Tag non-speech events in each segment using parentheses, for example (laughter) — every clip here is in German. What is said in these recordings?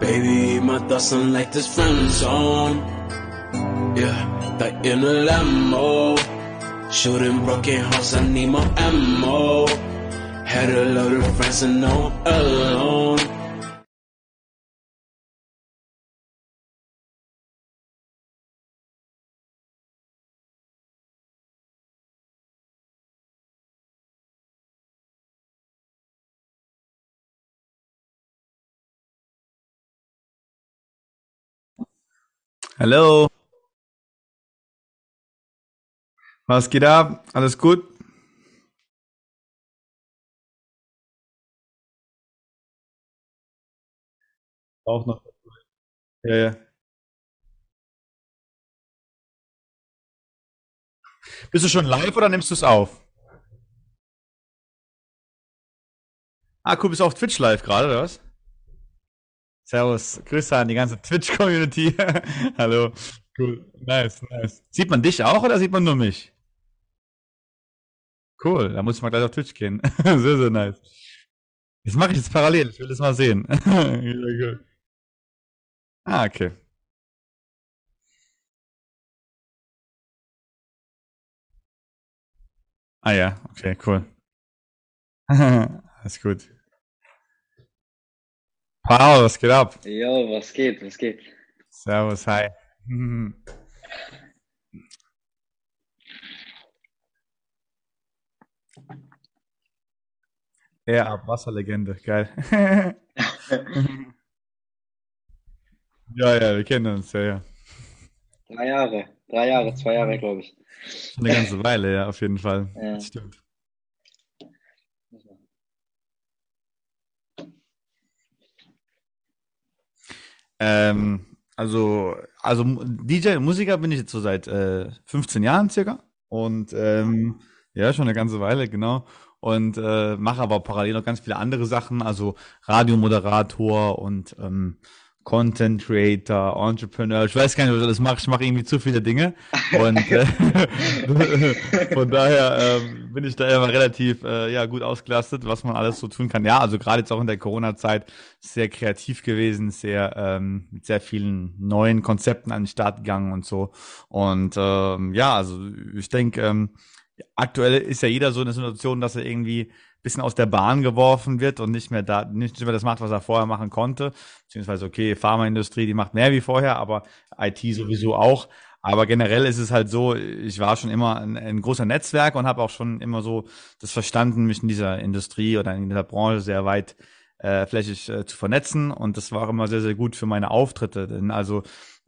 Baby, my thoughts on like this friend zone. Yeah, like in a limo. Shooting broken hearts, I need more ammo. Had a load of friends and no alone. Hallo. Was geht ab? Alles gut? Auch noch. Ja, ja. Bist du schon live oder nimmst du es auf? Ah, cool, bist du auf Twitch live gerade, oder was? Servus, Grüße an die ganze Twitch-Community. (laughs) Hallo. Cool, nice, nice. Sieht man dich auch oder sieht man nur mich? Cool, da muss ich mal gleich auf Twitch gehen. (laughs) Sehr, sehr nice. Das mache ich jetzt parallel, ich will das mal sehen. (laughs) Cool. Ah, okay. Ah ja, okay, cool. Alles gut. Paul, was geht ab? Jo, was geht, was geht? Servus, hi. (laughs) Ja, Abwasserlegende, geil. (laughs) Ja, ja, wir kennen uns, ja, ja. Drei Jahre, drei Jahre, zwei Jahre, glaube ich. Eine ganze Weile, ja, auf jeden Fall. Ja. Das stimmt. Ähm, also, also DJ Musiker bin ich jetzt so seit äh, 15 Jahren circa. Und ähm, ja, schon eine ganze Weile, genau. Und äh, mache aber parallel noch ganz viele andere Sachen, also Radiomoderator und ähm, Content Creator, Entrepreneur. Ich weiß gar nicht, was ich alles mache. Ich mache irgendwie zu viele Dinge. Und äh, (laughs) von daher ähm, bin ich da immer relativ äh, ja, gut ausgelastet, was man alles so tun kann. Ja, also gerade jetzt auch in der Corona-Zeit sehr kreativ gewesen, sehr ähm, mit sehr vielen neuen Konzepten an den Start gegangen und so. Und ähm, ja, also ich denke, ähm, aktuell ist ja jeder so in der Situation, dass er irgendwie bisschen aus der Bahn geworfen wird und nicht mehr da, nicht mehr das macht, was er vorher machen konnte. Beziehungsweise, okay, Pharmaindustrie, die macht mehr wie vorher, aber IT sowieso auch. Aber generell ist es halt so, ich war schon immer ein, ein großer Netzwerk und habe auch schon immer so das verstanden, mich in dieser Industrie oder in dieser Branche sehr weit äh, flächig äh, zu vernetzen. Und das war auch immer sehr, sehr gut für meine Auftritte. Denn also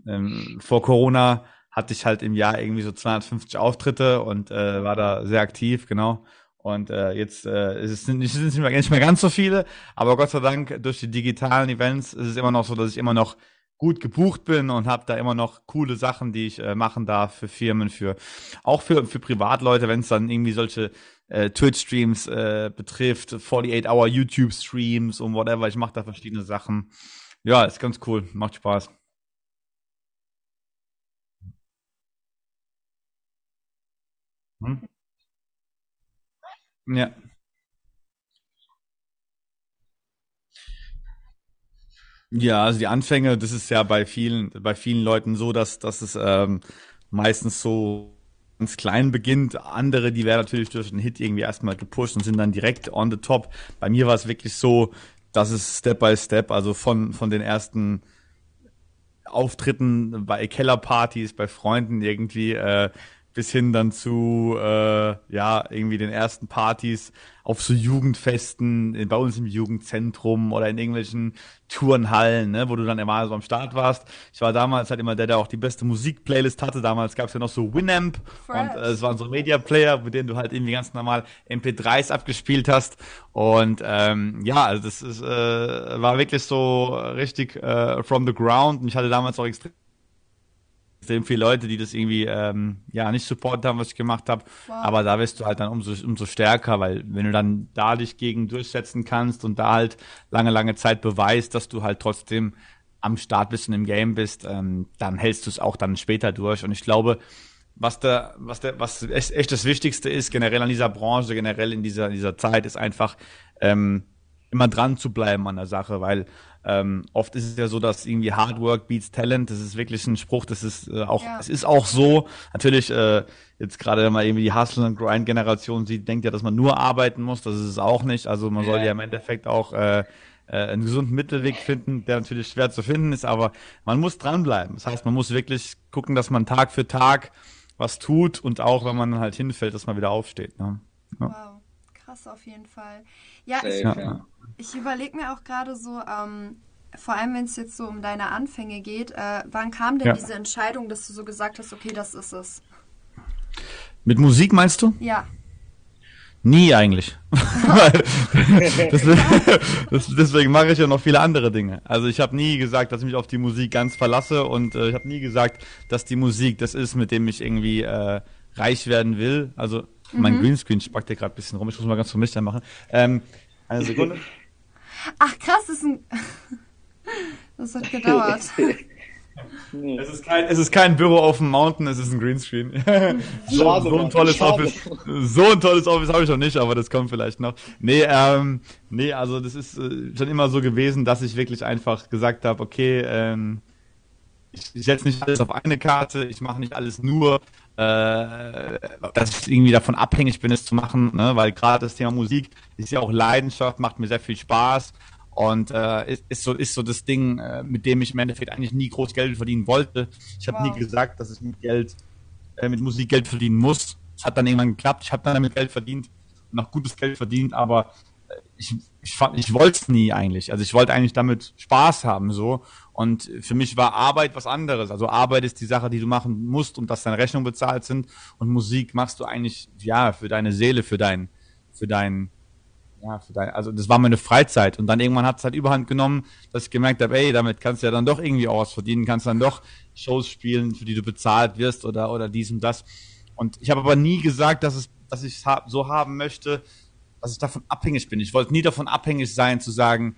ähm, vor Corona hatte ich halt im Jahr irgendwie so 250 Auftritte und äh, war da sehr aktiv, genau. Und äh, jetzt äh, (laughs) es sind nicht, mehr, nicht mehr ganz so viele, aber Gott sei Dank durch die digitalen Events ist es immer noch so, dass ich immer noch gut gebucht bin und habe da immer noch coole Sachen, die ich äh, machen darf für Firmen, für auch für, für Privatleute, wenn es dann irgendwie solche äh, Twitch-Streams äh, betrifft, 48-Hour YouTube-Streams und whatever. Ich mache da verschiedene Sachen. Ja, ist ganz cool, macht Spaß. Hm? Ja. Ja, also die Anfänge, das ist ja bei vielen, bei vielen Leuten so, dass, dass es ähm, meistens so ganz klein beginnt. Andere, die werden natürlich durch den Hit irgendwie erstmal gepusht und sind dann direkt on the top. Bei mir war es wirklich so, dass es Step by Step, also von, von den ersten Auftritten bei Kellerpartys, bei Freunden irgendwie, äh, bis hin dann zu äh, ja irgendwie den ersten Partys auf so Jugendfesten bei uns im Jugendzentrum oder in irgendwelchen Turnhallen, ne, wo du dann immer so am Start warst. Ich war damals halt immer der, der auch die beste Musikplaylist hatte. Damals gab es ja noch so Winamp und äh, es waren so Media Player, mit denen du halt irgendwie ganz normal MP3s abgespielt hast. Und ähm, ja, also das ist, äh, war wirklich so richtig äh, from the ground. Und ich hatte damals auch extrem extrem viele Leute, die das irgendwie ähm, ja nicht supportet haben, was ich gemacht habe. Wow. Aber da wirst du halt dann umso, umso stärker, weil wenn du dann da dich gegen durchsetzen kannst und da halt lange, lange Zeit beweist, dass du halt trotzdem am Start bist und im Game bist, ähm, dann hältst du es auch dann später durch. Und ich glaube, was da, was der, was echt, echt das Wichtigste ist, generell an dieser Branche, generell in dieser, in dieser Zeit, ist einfach ähm, immer dran zu bleiben an der Sache, weil ähm, oft ist es ja so, dass irgendwie Hard Work beats Talent. Das ist wirklich ein Spruch. Das ist äh, auch, ja. es ist auch so. Natürlich äh, jetzt gerade wenn man irgendwie die Hustle und Grind Generation sieht, denkt ja, dass man nur arbeiten muss. Das ist es auch nicht. Also man soll ja im Endeffekt auch äh, äh, einen gesunden Mittelweg finden, der natürlich schwer zu finden ist, aber man muss dranbleiben. Das heißt, man muss wirklich gucken, dass man Tag für Tag was tut und auch, wenn man halt hinfällt, dass man wieder aufsteht. Ne? Ja. Wow, krass auf jeden Fall. Ja, ich, ja. Ich überlege mir auch gerade so, ähm, vor allem wenn es jetzt so um deine Anfänge geht, äh, wann kam denn ja. diese Entscheidung, dass du so gesagt hast, okay, das ist es? Mit Musik meinst du? Ja. Nie eigentlich. (laughs) deswegen mache ich ja noch viele andere Dinge. Also ich habe nie gesagt, dass ich mich auf die Musik ganz verlasse und äh, ich habe nie gesagt, dass die Musik das ist, mit dem ich irgendwie äh, reich werden will. Also mhm. mein Greenscreen spackt hier gerade ein bisschen rum. Ich muss mal ganz vermischt machen. Ähm, eine Sekunde. (laughs) Ach krass, das ist ein... (laughs) das hat gedauert. Nee. Es, ist kein, es ist kein Büro auf dem Mountain, es ist ein Greenscreen. (laughs) so, Schade, so ein tolles Schade. Office. So ein tolles Office habe ich noch nicht, aber das kommt vielleicht noch. Nee, ähm, nee, also das ist äh, schon immer so gewesen, dass ich wirklich einfach gesagt habe, okay, ähm, ich, ich setze nicht alles auf eine Karte, ich mache nicht alles nur, dass ich irgendwie davon abhängig bin, es zu machen, ne? weil gerade das Thema Musik ist ja auch Leidenschaft, macht mir sehr viel Spaß und äh, ist, ist, so, ist so das Ding, äh, mit dem ich im Endeffekt eigentlich nie groß Geld verdienen wollte. Ich habe wow. nie gesagt, dass ich mit Geld, äh, mit Musik Geld verdienen muss. Es hat dann irgendwann geklappt. Ich habe dann damit Geld verdient, noch gutes Geld verdient, aber äh, ich, ich, ich wollte es nie eigentlich. Also ich wollte eigentlich damit Spaß haben so. Und für mich war Arbeit was anderes. Also Arbeit ist die Sache, die du machen musst und dass deine Rechnungen bezahlt sind. Und Musik machst du eigentlich ja für deine Seele, für dein, für dein ja, für dein, also das war meine Freizeit. Und dann irgendwann hat es halt überhand genommen, dass ich gemerkt habe, ey, damit kannst du ja dann doch irgendwie auch was verdienen, kannst dann doch Shows spielen, für die du bezahlt wirst oder, oder dies und das. Und ich habe aber nie gesagt, dass es, dass ich es so haben möchte, dass ich davon abhängig bin. Ich wollte nie davon abhängig sein, zu sagen,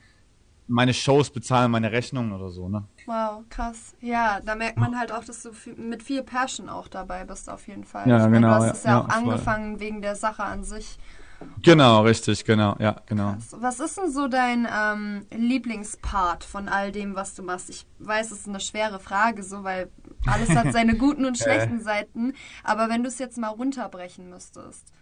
meine Shows bezahlen meine Rechnungen oder so, ne? Wow, krass. Ja, da merkt man halt auch, dass du mit viel Passion auch dabei bist, auf jeden Fall. Ja, ich genau. Meine, du hast es ja, ja auch angefangen voll. wegen der Sache an sich Genau, richtig, genau, ja, genau. Was ist denn so dein ähm, Lieblingspart von all dem, was du machst? Ich weiß, es ist eine schwere Frage, so, weil alles hat seine (laughs) guten und schlechten Seiten. Aber wenn du es jetzt mal runterbrechen müsstest.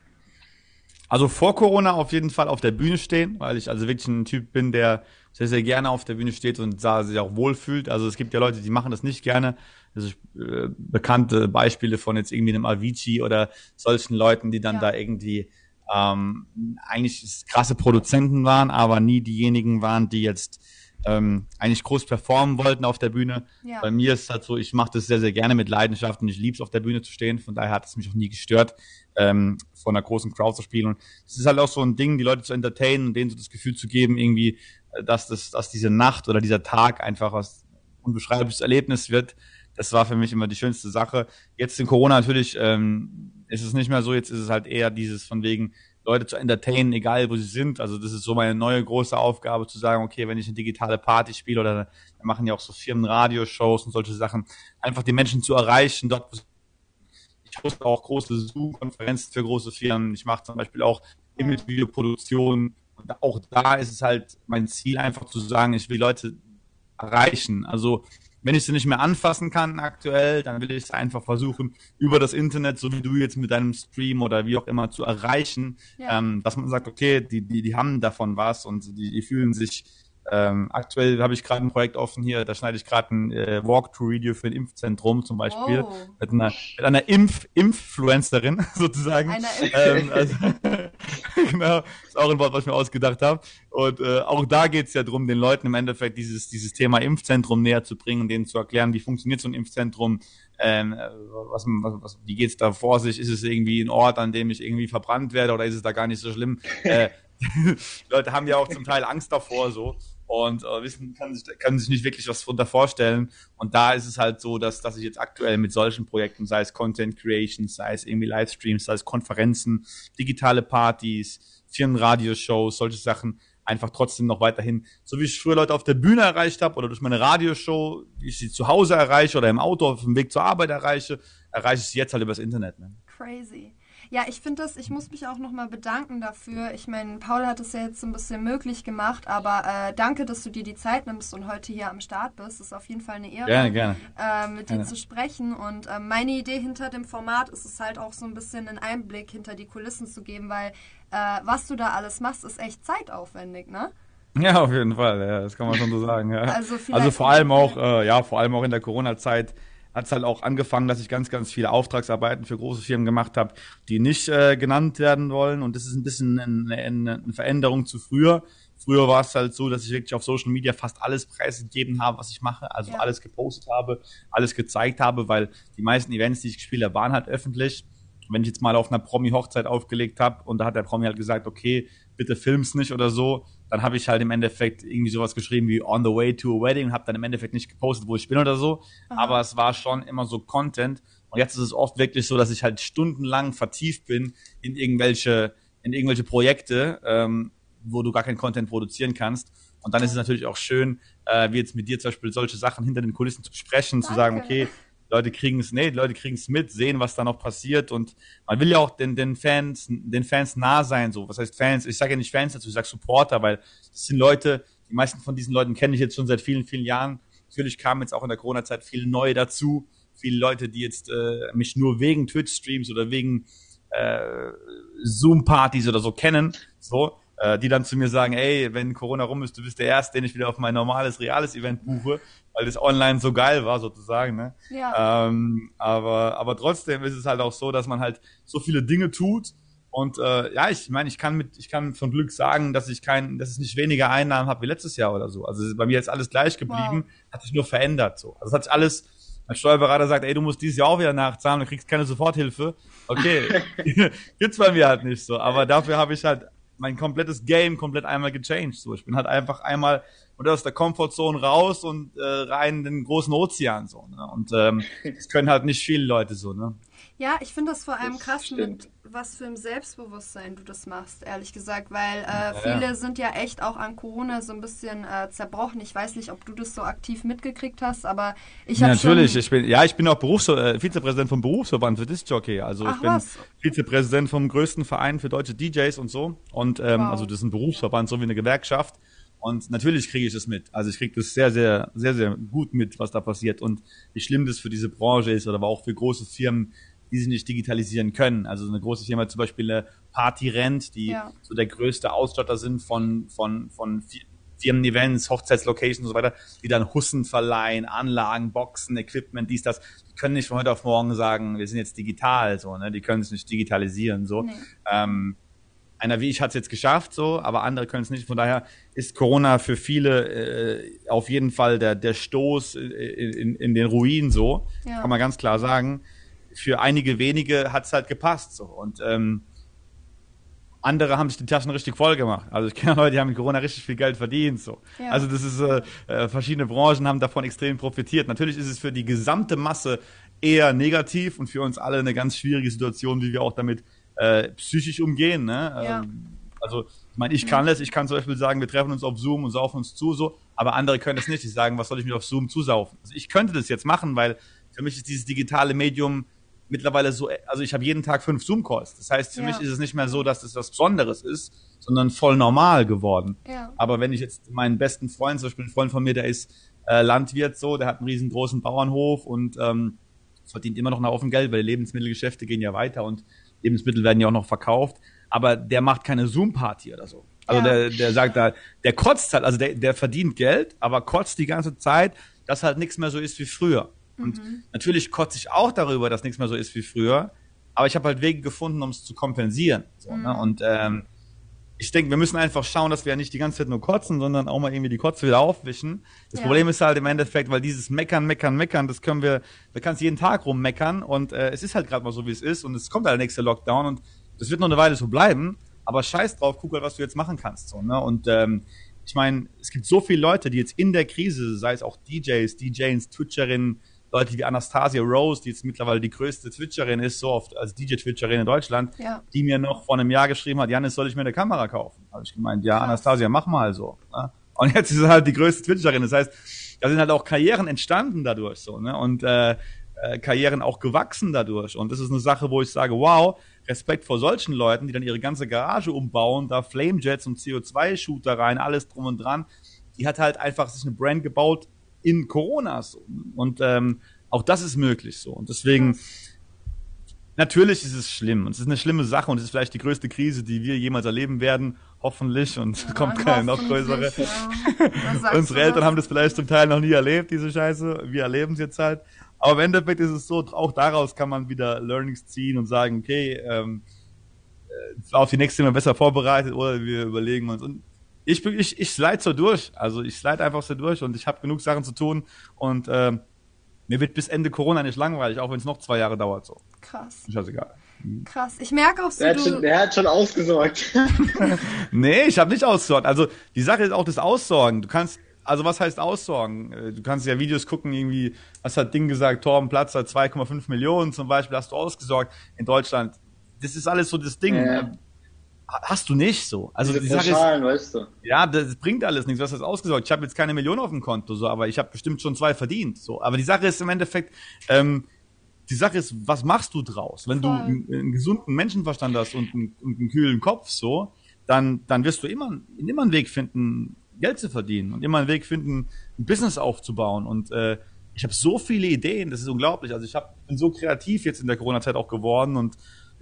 Also vor Corona auf jeden Fall auf der Bühne stehen, weil ich also wirklich ein Typ bin, der sehr, sehr gerne auf der Bühne steht und da sich auch wohlfühlt. Also es gibt ja Leute, die machen das nicht gerne. Also äh, bekannte Beispiele von jetzt irgendwie einem Avicii oder solchen Leuten, die dann ja. da irgendwie ähm, eigentlich krasse Produzenten waren, aber nie diejenigen waren, die jetzt ähm, eigentlich groß performen wollten auf der Bühne. Ja. Bei mir ist es halt so, ich mache das sehr, sehr gerne mit Leidenschaft und ich liebe es auf der Bühne zu stehen. Von daher hat es mich auch nie gestört, ähm, vor einer großen Crowd zu spielen. Und es ist halt auch so ein Ding, die Leute zu entertainen und denen so das Gefühl zu geben, irgendwie, äh, dass das, dass diese Nacht oder dieser Tag einfach was unbeschreibliches Erlebnis wird. Das war für mich immer die schönste Sache. Jetzt in Corona natürlich ähm, ist es nicht mehr so, jetzt ist es halt eher dieses von wegen, Leute zu entertainen, egal wo sie sind. Also das ist so meine neue große Aufgabe, zu sagen, okay, wenn ich eine digitale Party spiele oder wir machen ja auch so Firmen Radioshows und solche Sachen, einfach die Menschen zu erreichen, dort ich hoste auch große Zoom-Konferenzen für große Firmen. Ich mache zum Beispiel auch Image-Video-Produktionen. Und auch da ist es halt mein Ziel, einfach zu sagen, ich will Leute erreichen. Also wenn ich sie nicht mehr anfassen kann aktuell, dann will ich es einfach versuchen, über das Internet, so wie du jetzt mit deinem Stream oder wie auch immer, zu erreichen, ja. ähm, dass man sagt, okay, die, die, die haben davon was und die, die fühlen sich ähm, aktuell habe ich gerade ein Projekt offen hier, da schneide ich gerade ein äh, Walkthrough-Video für ein Impfzentrum zum Beispiel oh. mit einer, mit einer Impf Influencerin (laughs) sozusagen. Eine ähm, also, (laughs) genau, ist auch ein Wort, was ich mir ausgedacht habe. Und äh, auch da geht es ja darum, den Leuten im Endeffekt dieses dieses Thema Impfzentrum näher zu bringen und denen zu erklären, wie funktioniert so ein Impfzentrum, ähm, was, was, was, wie geht's da vor sich? Ist es irgendwie ein Ort, an dem ich irgendwie verbrannt werde oder ist es da gar nicht so schlimm? Äh, (laughs) Leute haben ja auch zum Teil Angst davor so und äh, wissen, kann sich, kann sich nicht wirklich was darunter vorstellen. Und da ist es halt so, dass, dass ich jetzt aktuell mit solchen Projekten, sei es Content Creation, sei es irgendwie Livestreams, sei es Konferenzen, digitale Partys, Firmenradioshows, solche Sachen, einfach trotzdem noch weiterhin, so wie ich früher Leute auf der Bühne erreicht habe oder durch meine Radioshow, wie ich sie zu Hause erreiche oder im Auto auf dem Weg zur Arbeit erreiche, erreiche ich sie jetzt halt übers Internet. Ne? Crazy. Ja, ich finde das, ich muss mich auch nochmal bedanken dafür. Ich meine, Paul hat es ja jetzt so ein bisschen möglich gemacht, aber äh, danke, dass du dir die Zeit nimmst und heute hier am Start bist. Ist auf jeden Fall eine Ehre, gerne, gerne. Äh, mit gerne. dir zu sprechen. Und äh, meine Idee hinter dem Format ist es halt auch so ein bisschen einen Einblick hinter die Kulissen zu geben, weil äh, was du da alles machst, ist echt zeitaufwendig, ne? Ja, auf jeden Fall, ja, das kann man schon so sagen. Ja. Also, also vor allem auch, äh, ja, vor allem auch in der Corona-Zeit hat es halt auch angefangen, dass ich ganz, ganz viele Auftragsarbeiten für große Firmen gemacht habe, die nicht äh, genannt werden wollen. Und das ist ein bisschen eine, eine, eine Veränderung zu früher. Früher war es halt so, dass ich wirklich auf Social Media fast alles preisgegeben habe, was ich mache. Also ja. alles gepostet habe, alles gezeigt habe, weil die meisten Events, die ich gespielt habe, waren halt öffentlich. Wenn ich jetzt mal auf einer Promi-Hochzeit aufgelegt habe und da hat der Promi halt gesagt, okay, bitte film's nicht oder so, dann habe ich halt im Endeffekt irgendwie sowas geschrieben wie on the way to a wedding und habe dann im Endeffekt nicht gepostet, wo ich bin oder so. Aha. Aber es war schon immer so Content. Und jetzt ist es oft wirklich so, dass ich halt stundenlang vertieft bin in irgendwelche, in irgendwelche Projekte, ähm, wo du gar keinen Content produzieren kannst. Und dann ist es natürlich auch schön, äh, wie jetzt mit dir zum Beispiel solche Sachen hinter den Kulissen zu besprechen, Danke. zu sagen, okay, Leute kriegen es, nee, Leute kriegen es mit, sehen, was da noch passiert und man will ja auch den, den Fans, den Fans nah sein, so. Was heißt Fans? Ich sage ja nicht Fans dazu, ich sage Supporter, weil das sind Leute, die meisten von diesen Leuten kenne ich jetzt schon seit vielen, vielen Jahren. Natürlich kamen jetzt auch in der Corona-Zeit viele neue dazu, viele Leute, die jetzt äh, mich nur wegen Twitch-Streams oder wegen äh, Zoom-Partys oder so kennen, so äh, die dann zu mir sagen, ey, wenn Corona rum ist, du bist der Erste, den ich wieder auf mein normales, reales Event buche, weil das online so geil war, sozusagen. Ne? Ja. Ähm, aber, aber trotzdem ist es halt auch so, dass man halt so viele Dinge tut. Und äh, ja, ich meine, ich kann mit, ich kann von Glück sagen, dass ich kein, dass ich nicht weniger Einnahmen habe wie letztes Jahr oder so. Also bei mir ist alles gleich geblieben, wow. hat sich nur verändert. So. Also es hat sich alles mein Steuerberater sagt, ey, du musst dieses Jahr auch wieder nachzahlen, du kriegst keine Soforthilfe. Okay, (laughs) (laughs) gibt's bei mir halt nicht so. Aber dafür habe ich halt mein komplettes Game komplett einmal gechanged. So, ich bin halt einfach einmal oder aus der Comfortzone raus und äh, rein in den großen Ozean so. Ne? Und ähm, (laughs) das können halt nicht viele Leute so. Ne? Ja, ich finde das vor allem das krass stimmt. mit was für ein Selbstbewusstsein du das machst, ehrlich gesagt, weil äh, viele ja. sind ja echt auch an Corona so ein bisschen äh, zerbrochen. Ich weiß nicht, ob du das so aktiv mitgekriegt hast, aber ich habe ja, natürlich. Ich bin ja, ich bin auch Berufs äh, Vizepräsident vom Berufsverband für Disc-Jockey. Also Ach, ich bin was? Vizepräsident vom größten Verein für deutsche DJs und so. Und ähm, wow. also das ist ein Berufsverband, so wie eine Gewerkschaft. Und natürlich kriege ich es mit. Also ich kriege das sehr, sehr, sehr, sehr gut mit, was da passiert und wie schlimm das für diese Branche ist oder aber auch für große Firmen, die sich nicht digitalisieren können. Also eine große Firma zum Beispiel eine Party Rent, die ja. so der größte Ausstatter sind von, von, von Firmen-Events, Hochzeitslocations und so weiter, die dann Hussen verleihen, Anlagen, Boxen, Equipment, dies, das. Die können nicht von heute auf morgen sagen, wir sind jetzt digital, so, ne? Die können es nicht digitalisieren, so. Nee. Ähm, einer wie ich hat es jetzt geschafft, so, aber andere können es nicht. Von daher ist Corona für viele äh, auf jeden Fall der, der Stoß in, in, in den Ruin, so, ja. kann man ganz klar sagen für einige wenige hat es halt gepasst. So. Und ähm, andere haben sich die Taschen richtig voll gemacht. Also ich kenne Leute, die haben mit Corona richtig viel Geld verdient. So. Ja. Also das ist äh, äh, verschiedene Branchen haben davon extrem profitiert. Natürlich ist es für die gesamte Masse eher negativ und für uns alle eine ganz schwierige Situation, wie wir auch damit äh, psychisch umgehen. Ne? Ja. Ähm, also ich meine, ich kann das, ich kann zum Beispiel sagen, wir treffen uns auf Zoom und saufen uns zu, so, aber andere können das nicht. Die sagen, was soll ich mir auf Zoom zusaufen? Also ich könnte das jetzt machen, weil für mich ist dieses digitale Medium mittlerweile so, also ich habe jeden Tag fünf Zoom-Calls. Das heißt, für ja. mich ist es nicht mehr so, dass es was Besonderes ist, sondern voll normal geworden. Ja. Aber wenn ich jetzt meinen besten Freund, zum Beispiel ein Freund von mir, der ist äh, Landwirt so, der hat einen riesengroßen Bauernhof und ähm, verdient immer noch ein Haufen Geld, weil die Lebensmittelgeschäfte gehen ja weiter und Lebensmittel werden ja auch noch verkauft. Aber der macht keine Zoom-Party oder so. Also ja. der, der sagt da, der kotzt halt, also der, der verdient Geld, aber kotzt die ganze Zeit, dass halt nichts mehr so ist wie früher. Und mhm. natürlich kotze ich auch darüber, dass nichts mehr so ist wie früher. Aber ich habe halt Wege gefunden, um es zu kompensieren. So, ne? mhm. ne? Und ähm, ich denke, wir müssen einfach schauen, dass wir ja nicht die ganze Zeit nur kotzen, sondern auch mal irgendwie die Kotze wieder aufwischen. Das ja. Problem ist halt im Endeffekt, weil dieses Meckern, Meckern, Meckern, das können wir, wir es jeden Tag rummeckern und äh, es ist halt gerade mal so, wie es ist und es kommt halt der nächste Lockdown und das wird noch eine Weile so bleiben, aber scheiß drauf, guck halt, was du jetzt machen kannst. So, ne? Und ähm, ich meine, es gibt so viele Leute, die jetzt in der Krise, sei es auch DJs, DJs, Twitcherinnen, Leute wie Anastasia Rose, die jetzt mittlerweile die größte Twitcherin ist, so oft als DJ-Twitcherin in Deutschland, ja. die mir noch vor einem Jahr geschrieben hat, Janis, soll ich mir eine Kamera kaufen? Habe ich gemeint, ja, Anastasia, mach mal so. Ne? Und jetzt ist sie halt die größte Twitcherin. Das heißt, da sind halt auch Karrieren entstanden dadurch so, ne? Und äh, äh, Karrieren auch gewachsen dadurch. Und das ist eine Sache, wo ich sage, wow, Respekt vor solchen Leuten, die dann ihre ganze Garage umbauen, da Flamejets und CO2-Shooter rein, alles drum und dran. Die hat halt einfach sich eine Brand gebaut in Corona. So. Und ähm, auch das ist möglich so. Und deswegen, natürlich ist es schlimm. Und es ist eine schlimme Sache und es ist vielleicht die größte Krise, die wir jemals erleben werden. Hoffentlich. Und ja, kommt keine noch größere. Ja. (laughs) Unsere Eltern haben das vielleicht zum Teil noch nie erlebt, diese Scheiße. Wir erleben es jetzt halt. Aber im Endeffekt ist es so, auch daraus kann man wieder Learnings ziehen und sagen, okay, ähm, äh, auf die nächste Mal besser vorbereitet oder wir überlegen uns. Und ich, ich, ich slide so durch. Also ich slide einfach so durch und ich habe genug Sachen zu tun und ähm, mir wird bis Ende Corona nicht langweilig, auch wenn es noch zwei Jahre dauert. So. Krass. Ist scheißegal. Krass. Ich merke auch so. Der, hat schon, der hat schon ausgesorgt. (laughs) (laughs) nee, ich habe nicht ausgesorgt. Also die Sache ist auch das Aussorgen. Du kannst also was heißt aussorgen? Äh, du kannst ja Videos gucken, irgendwie, was hat Ding gesagt, Torben Platz hat 2,5 Millionen zum Beispiel, hast du ausgesorgt in Deutschland. Das ist alles so das Ding. Ja. Hast du nicht so. Also Diese die Sache ist, weißt du. Ja, das bringt alles nichts. Du hast das ausgesorgt. Ich habe jetzt keine Million auf dem Konto, so, aber ich habe bestimmt schon zwei verdient. So, aber die Sache ist im Endeffekt, ähm, die Sache ist, was machst du draus? Wenn Voll. du einen, einen, gesunden Menschenverstand hast und einen, und einen kühlen Kopf, so, dann, dann wirst du immer, immer einen Weg finden, Geld zu verdienen und immer einen Weg finden, ein Business aufzubauen. Und äh, ich habe so viele Ideen, das ist unglaublich. Also ich hab, bin so kreativ jetzt in der Corona-Zeit auch geworden und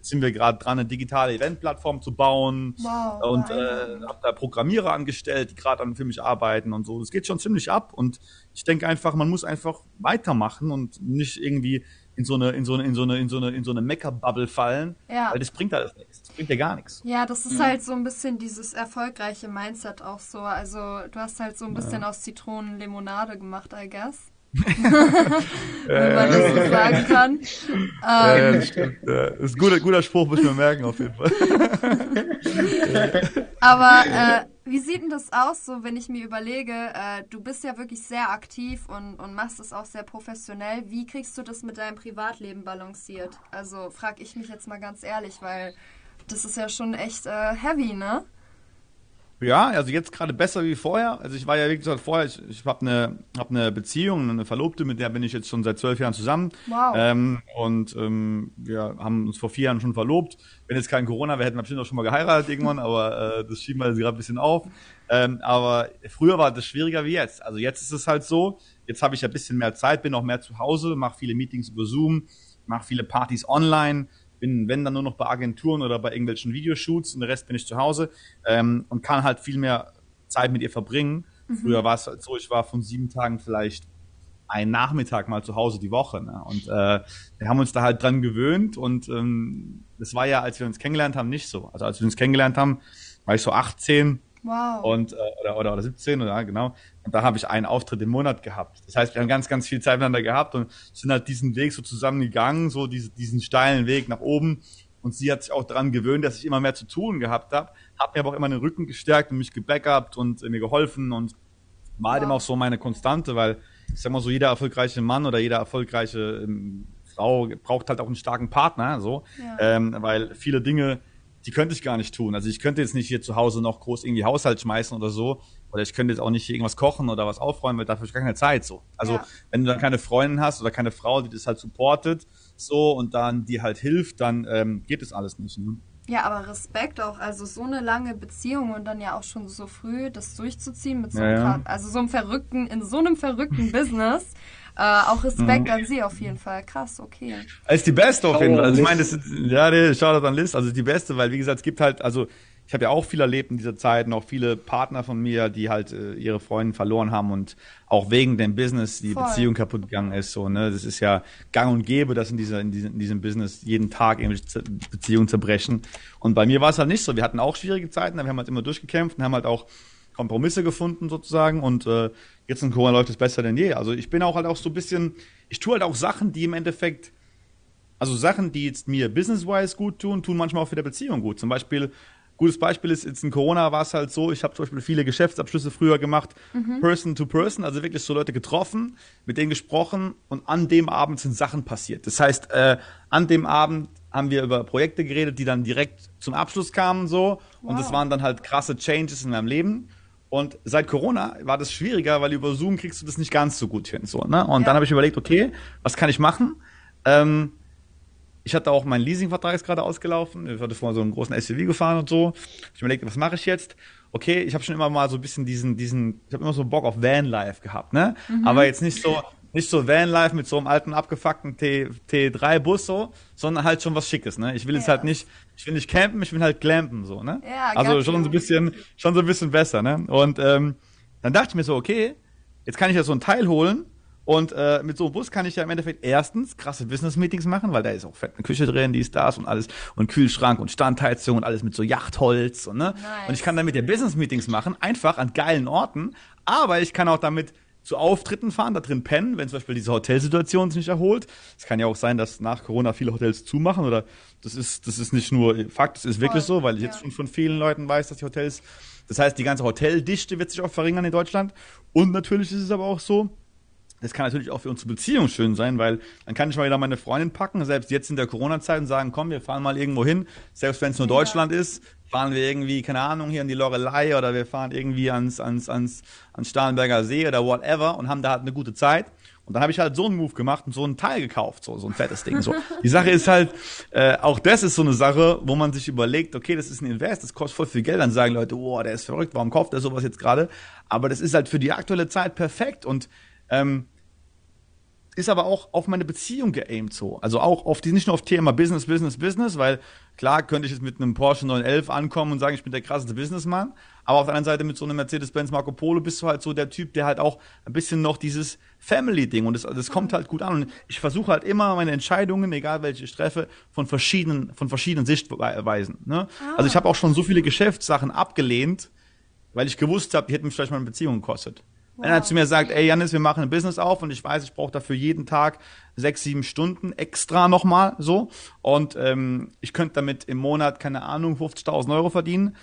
sind wir gerade dran, eine digitale Eventplattform zu bauen wow, und äh, habe da Programmierer angestellt, die gerade an für mich arbeiten und so. Es geht schon ziemlich ab und ich denke einfach, man muss einfach weitermachen und nicht irgendwie in so eine, in so eine, in so eine, in so eine, in so eine Mecker-Bubble fallen. Ja. Weil das bringt alles nichts. Das bringt ja gar nichts. Ja, das ist mhm. halt so ein bisschen dieses erfolgreiche Mindset auch so. Also du hast halt so ein bisschen ja. aus Zitronen Limonade gemacht, I guess. (laughs) Wenn man das so sagen kann. Ja, ja, das ähm, stimmt. Ja. Das ist ein guter, guter Spruch, muss ich mir merken, auf jeden Fall. (laughs) Aber äh, wie sieht denn das aus, so wenn ich mir überlege, äh, du bist ja wirklich sehr aktiv und, und machst es auch sehr professionell. Wie kriegst du das mit deinem Privatleben balanciert? Also frage ich mich jetzt mal ganz ehrlich, weil das ist ja schon echt äh, heavy, ne? Ja, also jetzt gerade besser wie vorher. Also ich war ja, wie gesagt, vorher, ich, ich habe eine, hab eine Beziehung, eine Verlobte, mit der bin ich jetzt schon seit zwölf Jahren zusammen. Wow. Ähm, und ähm, wir haben uns vor vier Jahren schon verlobt. Wenn jetzt kein Corona wäre, hätten wir bestimmt auch schon mal geheiratet irgendwann, aber äh, das schieben wir jetzt gerade ein bisschen auf. Ähm, aber früher war das schwieriger wie jetzt. Also jetzt ist es halt so, jetzt habe ich ja ein bisschen mehr Zeit, bin auch mehr zu Hause, mache viele Meetings über Zoom, mache viele Partys online bin, wenn dann nur noch bei Agenturen oder bei irgendwelchen Videoshoots und der Rest bin ich zu Hause ähm, und kann halt viel mehr Zeit mit ihr verbringen. Mhm. Früher war es halt so, ich war von sieben Tagen vielleicht einen Nachmittag mal zu Hause die Woche. Ne? Und äh, wir haben uns da halt dran gewöhnt und ähm, das war ja, als wir uns kennengelernt haben, nicht so. Also als wir uns kennengelernt haben, war ich so 18 Wow. Und, äh, oder, oder, oder 17, oder genau. Und da habe ich einen Auftritt im Monat gehabt. Das heißt, wir haben ganz, ganz viel Zeit miteinander gehabt und sind halt diesen Weg so zusammengegangen, so diese, diesen steilen Weg nach oben. Und sie hat sich auch daran gewöhnt, dass ich immer mehr zu tun gehabt habe. Hat mir aber auch immer den Rücken gestärkt und mich gebackupt und äh, mir geholfen und war halt wow. immer auch so meine Konstante, weil ich sag mal so, jeder erfolgreiche Mann oder jeder erfolgreiche ähm, Frau braucht halt auch einen starken Partner, so, ja. ähm, weil viele Dinge die könnte ich gar nicht tun. Also ich könnte jetzt nicht hier zu Hause noch groß irgendwie Haushalt schmeißen oder so. Oder ich könnte jetzt auch nicht irgendwas kochen oder was aufräumen, weil dafür habe ich gar keine Zeit so. Also ja. wenn du dann keine Freundin hast oder keine Frau, die das halt supportet, so und dann die halt hilft, dann ähm, geht das alles nicht. Ne? Ja, aber Respekt auch, also so eine lange Beziehung und dann ja auch schon so früh das durchzuziehen mit so einem, ja, ja. also so einem verrückten, in so einem verrückten (laughs) Business. Äh, auch Respekt mhm. an sie auf jeden Fall. Krass, okay. Ist die beste auf jeden Fall. Also ich meine, das ist, ja, nee, Shoutout an Liz, also die beste, weil wie gesagt, es gibt halt, also ich habe ja auch viel erlebt in dieser Zeit, noch viele Partner von mir, die halt äh, ihre Freundin verloren haben und auch wegen dem Business die Voll. Beziehung kaputt gegangen ist. So, ne? Das ist ja gang und gäbe, dass in, dieser, in, diesem, in diesem Business jeden Tag irgendwelche Beziehungen zerbrechen. Und bei mir war es halt nicht so. Wir hatten auch schwierige Zeiten, aber wir haben halt immer durchgekämpft und haben halt auch Kompromisse gefunden sozusagen und äh, jetzt in Corona läuft es besser denn je. Also ich bin auch halt auch so ein bisschen, ich tue halt auch Sachen, die im Endeffekt, also Sachen, die jetzt mir business-wise gut tun, tun manchmal auch für der Beziehung gut. Zum Beispiel, gutes Beispiel ist, jetzt in Corona war es halt so, ich habe zum Beispiel viele Geschäftsabschlüsse früher gemacht, mhm. person to person, also wirklich so Leute getroffen, mit denen gesprochen und an dem Abend sind Sachen passiert. Das heißt, äh, an dem Abend haben wir über Projekte geredet, die dann direkt zum Abschluss kamen so wow. und das waren dann halt krasse Changes in meinem Leben und seit Corona war das schwieriger, weil über Zoom kriegst du das nicht ganz so gut hin. So, ne? Und ja. dann habe ich überlegt, okay, was kann ich machen? Ähm, ich hatte auch meinen Leasingvertrag ist gerade ausgelaufen. Ich hatte vorher so einen großen SUV gefahren und so. Ich überlegte, was mache ich jetzt? Okay, ich habe schon immer mal so ein bisschen diesen, diesen, ich habe immer so Bock auf Vanlife gehabt, ne? Mhm. Aber jetzt nicht so, nicht so Vanlife mit so einem alten abgefuckten T, T3-Bus so, sondern halt schon was Schickes, ne? Ich will ja. jetzt halt nicht, ich will nicht campen, ich will halt clampen so, ne? Ja, also schon so ein bisschen, schon so ein bisschen besser, ne? Und ähm, dann dachte ich mir so, okay, jetzt kann ich ja so ein Teil holen und äh, mit so einem Bus kann ich ja im Endeffekt erstens krasse Business-Meetings machen, weil da ist auch fett eine Küche drin, die ist das und alles und Kühlschrank und Standheizung und alles mit so Yachtholz und ne. Nice. Und ich kann damit ja Business-Meetings machen, einfach an geilen Orten, aber ich kann auch damit zu Auftritten fahren, da drin pennen, wenn zum Beispiel diese Hotelsituation sich nicht erholt. Es kann ja auch sein, dass nach Corona viele Hotels zumachen oder das ist, das ist nicht nur Fakt, das ist wirklich Voll, so, weil ich ja. jetzt schon von vielen Leuten weiß, dass die Hotels, das heißt, die ganze Hoteldichte wird sich auch verringern in Deutschland. Und natürlich ist es aber auch so, das kann natürlich auch für unsere Beziehung schön sein, weil dann kann ich mal wieder meine Freundin packen, selbst jetzt in der Corona-Zeit und sagen, komm, wir fahren mal irgendwo hin, selbst wenn es nur ja. Deutschland ist, fahren wir irgendwie, keine Ahnung, hier in die Lorelei oder wir fahren irgendwie ans, ans, ans, ans Starnberger See oder whatever und haben da halt eine gute Zeit. Und dann habe ich halt so einen Move gemacht und so ein Teil gekauft, so, so ein fettes Ding. So. (laughs) Die Sache ist halt, äh, auch das ist so eine Sache, wo man sich überlegt, okay, das ist ein Invest, das kostet voll viel Geld. Dann sagen Leute, oh, der ist verrückt, warum kauft er sowas jetzt gerade? Aber das ist halt für die aktuelle Zeit perfekt und ähm, ist aber auch auf meine Beziehung geaimt so. Also auch auf die, nicht nur auf Thema Business, Business, Business, weil klar könnte ich jetzt mit einem Porsche 911 ankommen und sagen, ich bin der krasseste Businessman. Aber auf der anderen Seite mit so einem Mercedes-Benz Marco Polo bist du halt so der Typ, der halt auch ein bisschen noch dieses Family-Ding und das, das kommt halt gut an. Und ich versuche halt immer meine Entscheidungen, egal welche ich treffe, von verschiedenen, von verschiedenen Sichtweisen. Ne? Ah. Also ich habe auch schon so viele Geschäftssachen abgelehnt, weil ich gewusst habe, die hätten mich vielleicht mal eine Beziehung gekostet. Wenn er zu mir sagt, ey Janis, wir machen ein Business auf und ich weiß, ich brauche dafür jeden Tag sechs, sieben Stunden extra nochmal so und ähm, ich könnte damit im Monat, keine Ahnung, 50.000 Euro verdienen,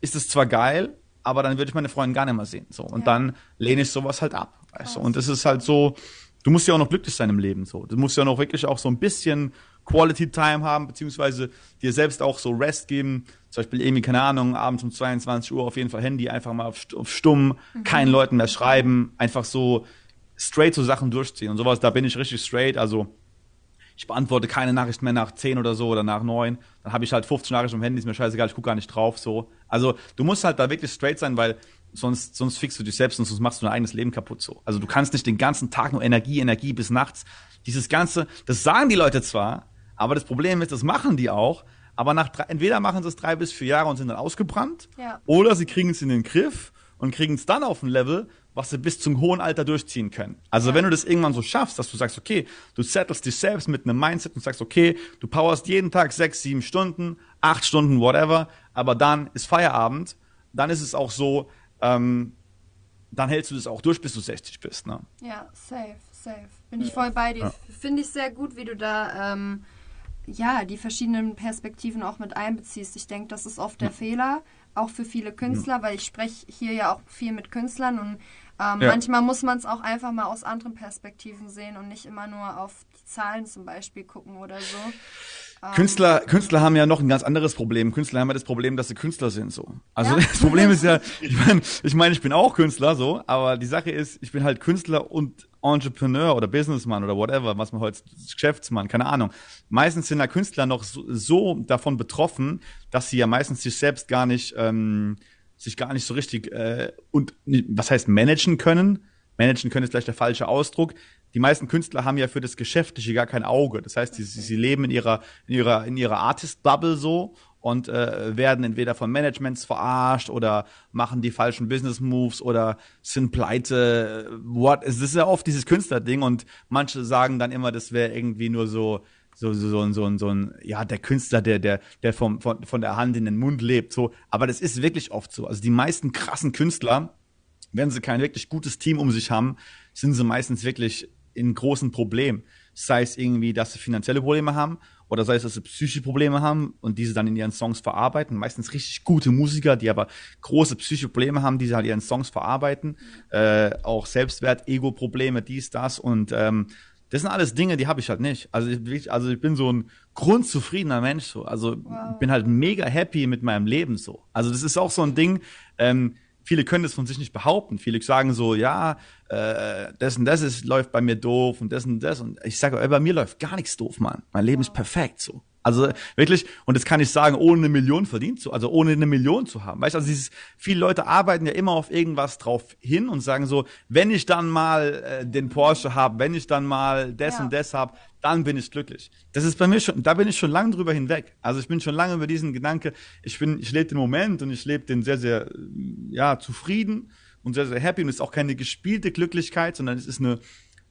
ist es zwar geil, aber dann würde ich meine Freundin gar nicht mehr sehen. So. Und ja. dann lehne ich sowas halt ab. Weißt du? Und es ist halt so, du musst ja auch noch glücklich sein im Leben. So. Du musst ja noch wirklich auch so ein bisschen Quality Time haben, beziehungsweise dir selbst auch so Rest geben. Zum Beispiel irgendwie, keine Ahnung, abends um 22 Uhr auf jeden Fall Handy einfach mal auf, auf stumm, mhm. keinen Leuten mehr schreiben, einfach so straight so Sachen durchziehen und sowas. Da bin ich richtig straight. Also ich beantworte keine Nachricht mehr nach 10 oder so oder nach 9. Dann habe ich halt 15 Nachrichten im Handy, ist mir scheißegal, ich gucke gar nicht drauf. So. Also du musst halt da wirklich straight sein, weil sonst, sonst fixst du dich selbst und sonst machst du dein eigenes Leben kaputt. So. Also du kannst nicht den ganzen Tag nur Energie, Energie bis nachts. Dieses Ganze, das sagen die Leute zwar, aber das Problem ist, das machen die auch. Aber nach drei, entweder machen sie es drei bis vier Jahre und sind dann ausgebrannt, ja. oder sie kriegen es in den Griff und kriegen es dann auf ein Level, was sie bis zum hohen Alter durchziehen können. Also ja. wenn du das irgendwann so schaffst, dass du sagst, okay, du settlest dich selbst mit einem Mindset und sagst, okay, du powerst jeden Tag sechs, sieben Stunden, acht Stunden, whatever, aber dann ist Feierabend, dann ist es auch so, ähm, dann hältst du das auch durch, bis du 60 bist. Ne? Ja, safe, safe. Bin ich voll bei dir. Ja. Finde ich sehr gut, wie du da ähm, ja, die verschiedenen Perspektiven auch mit einbeziehst. Ich denke, das ist oft der ja. Fehler, auch für viele Künstler, ja. weil ich spreche hier ja auch viel mit Künstlern und ähm, ja. manchmal muss man es auch einfach mal aus anderen Perspektiven sehen und nicht immer nur auf die Zahlen zum Beispiel gucken oder so. Ähm, Künstler, Künstler haben ja noch ein ganz anderes Problem. Künstler haben ja das Problem, dass sie Künstler sind so. Also das Problem ist ja, (laughs) ich meine, ich, mein, ich bin auch Künstler so, aber die Sache ist, ich bin halt Künstler und Entrepreneur oder Businessman oder whatever, was man heute Geschäftsmann, keine Ahnung. Meistens sind ja Künstler noch so, so, davon betroffen, dass sie ja meistens sich selbst gar nicht, ähm, sich gar nicht so richtig äh, und was heißt managen können. Managen können ist vielleicht der falsche Ausdruck. Die meisten Künstler haben ja für das Geschäftliche gar kein Auge. Das heißt, sie, sie leben in ihrer in ihrer in ihrer Artist Bubble so und äh, werden entweder von Managements verarscht oder machen die falschen Business Moves oder sind pleite. What? Es ist ja oft dieses Künstlerding und manche sagen dann immer, das wäre irgendwie nur so so so so so, so ein ja der Künstler der der der vom von, von der Hand in den Mund lebt so aber das ist wirklich oft so also die meisten krassen Künstler wenn sie kein wirklich gutes Team um sich haben sind sie meistens wirklich in großen Problemen sei es irgendwie dass sie finanzielle Probleme haben oder sei es, dass sie psychische Probleme haben und diese dann in ihren Songs verarbeiten. Meistens richtig gute Musiker, die aber große psychische Probleme haben, die sie halt ihren Songs verarbeiten. Äh, auch Selbstwert, Ego-Probleme, dies, das und ähm, das sind alles Dinge, die habe ich halt nicht. Also ich, also ich bin so ein grundzufriedener Mensch so. Also wow. bin halt mega happy mit meinem Leben so. Also das ist auch so ein Ding. Ähm, viele können das von sich nicht behaupten. Viele sagen so, ja, äh, das und das ist, läuft bei mir doof und das und das. Und ich sage, ey, bei mir läuft gar nichts doof, Mann. Mein Leben ist perfekt so. Also wirklich, und das kann ich sagen, ohne eine Million verdient zu, also ohne eine Million zu haben. Weißt du, also dieses, viele Leute arbeiten ja immer auf irgendwas drauf hin und sagen so, wenn ich dann mal äh, den Porsche habe, wenn ich dann mal das ja. und das habe, dann bin ich glücklich. Das ist bei mir schon, da bin ich schon lange drüber hinweg. Also ich bin schon lange über diesen Gedanke, ich bin, ich lebe den Moment und ich lebe den sehr, sehr, ja, zufrieden und sehr, sehr happy und es ist auch keine gespielte Glücklichkeit, sondern es ist eine,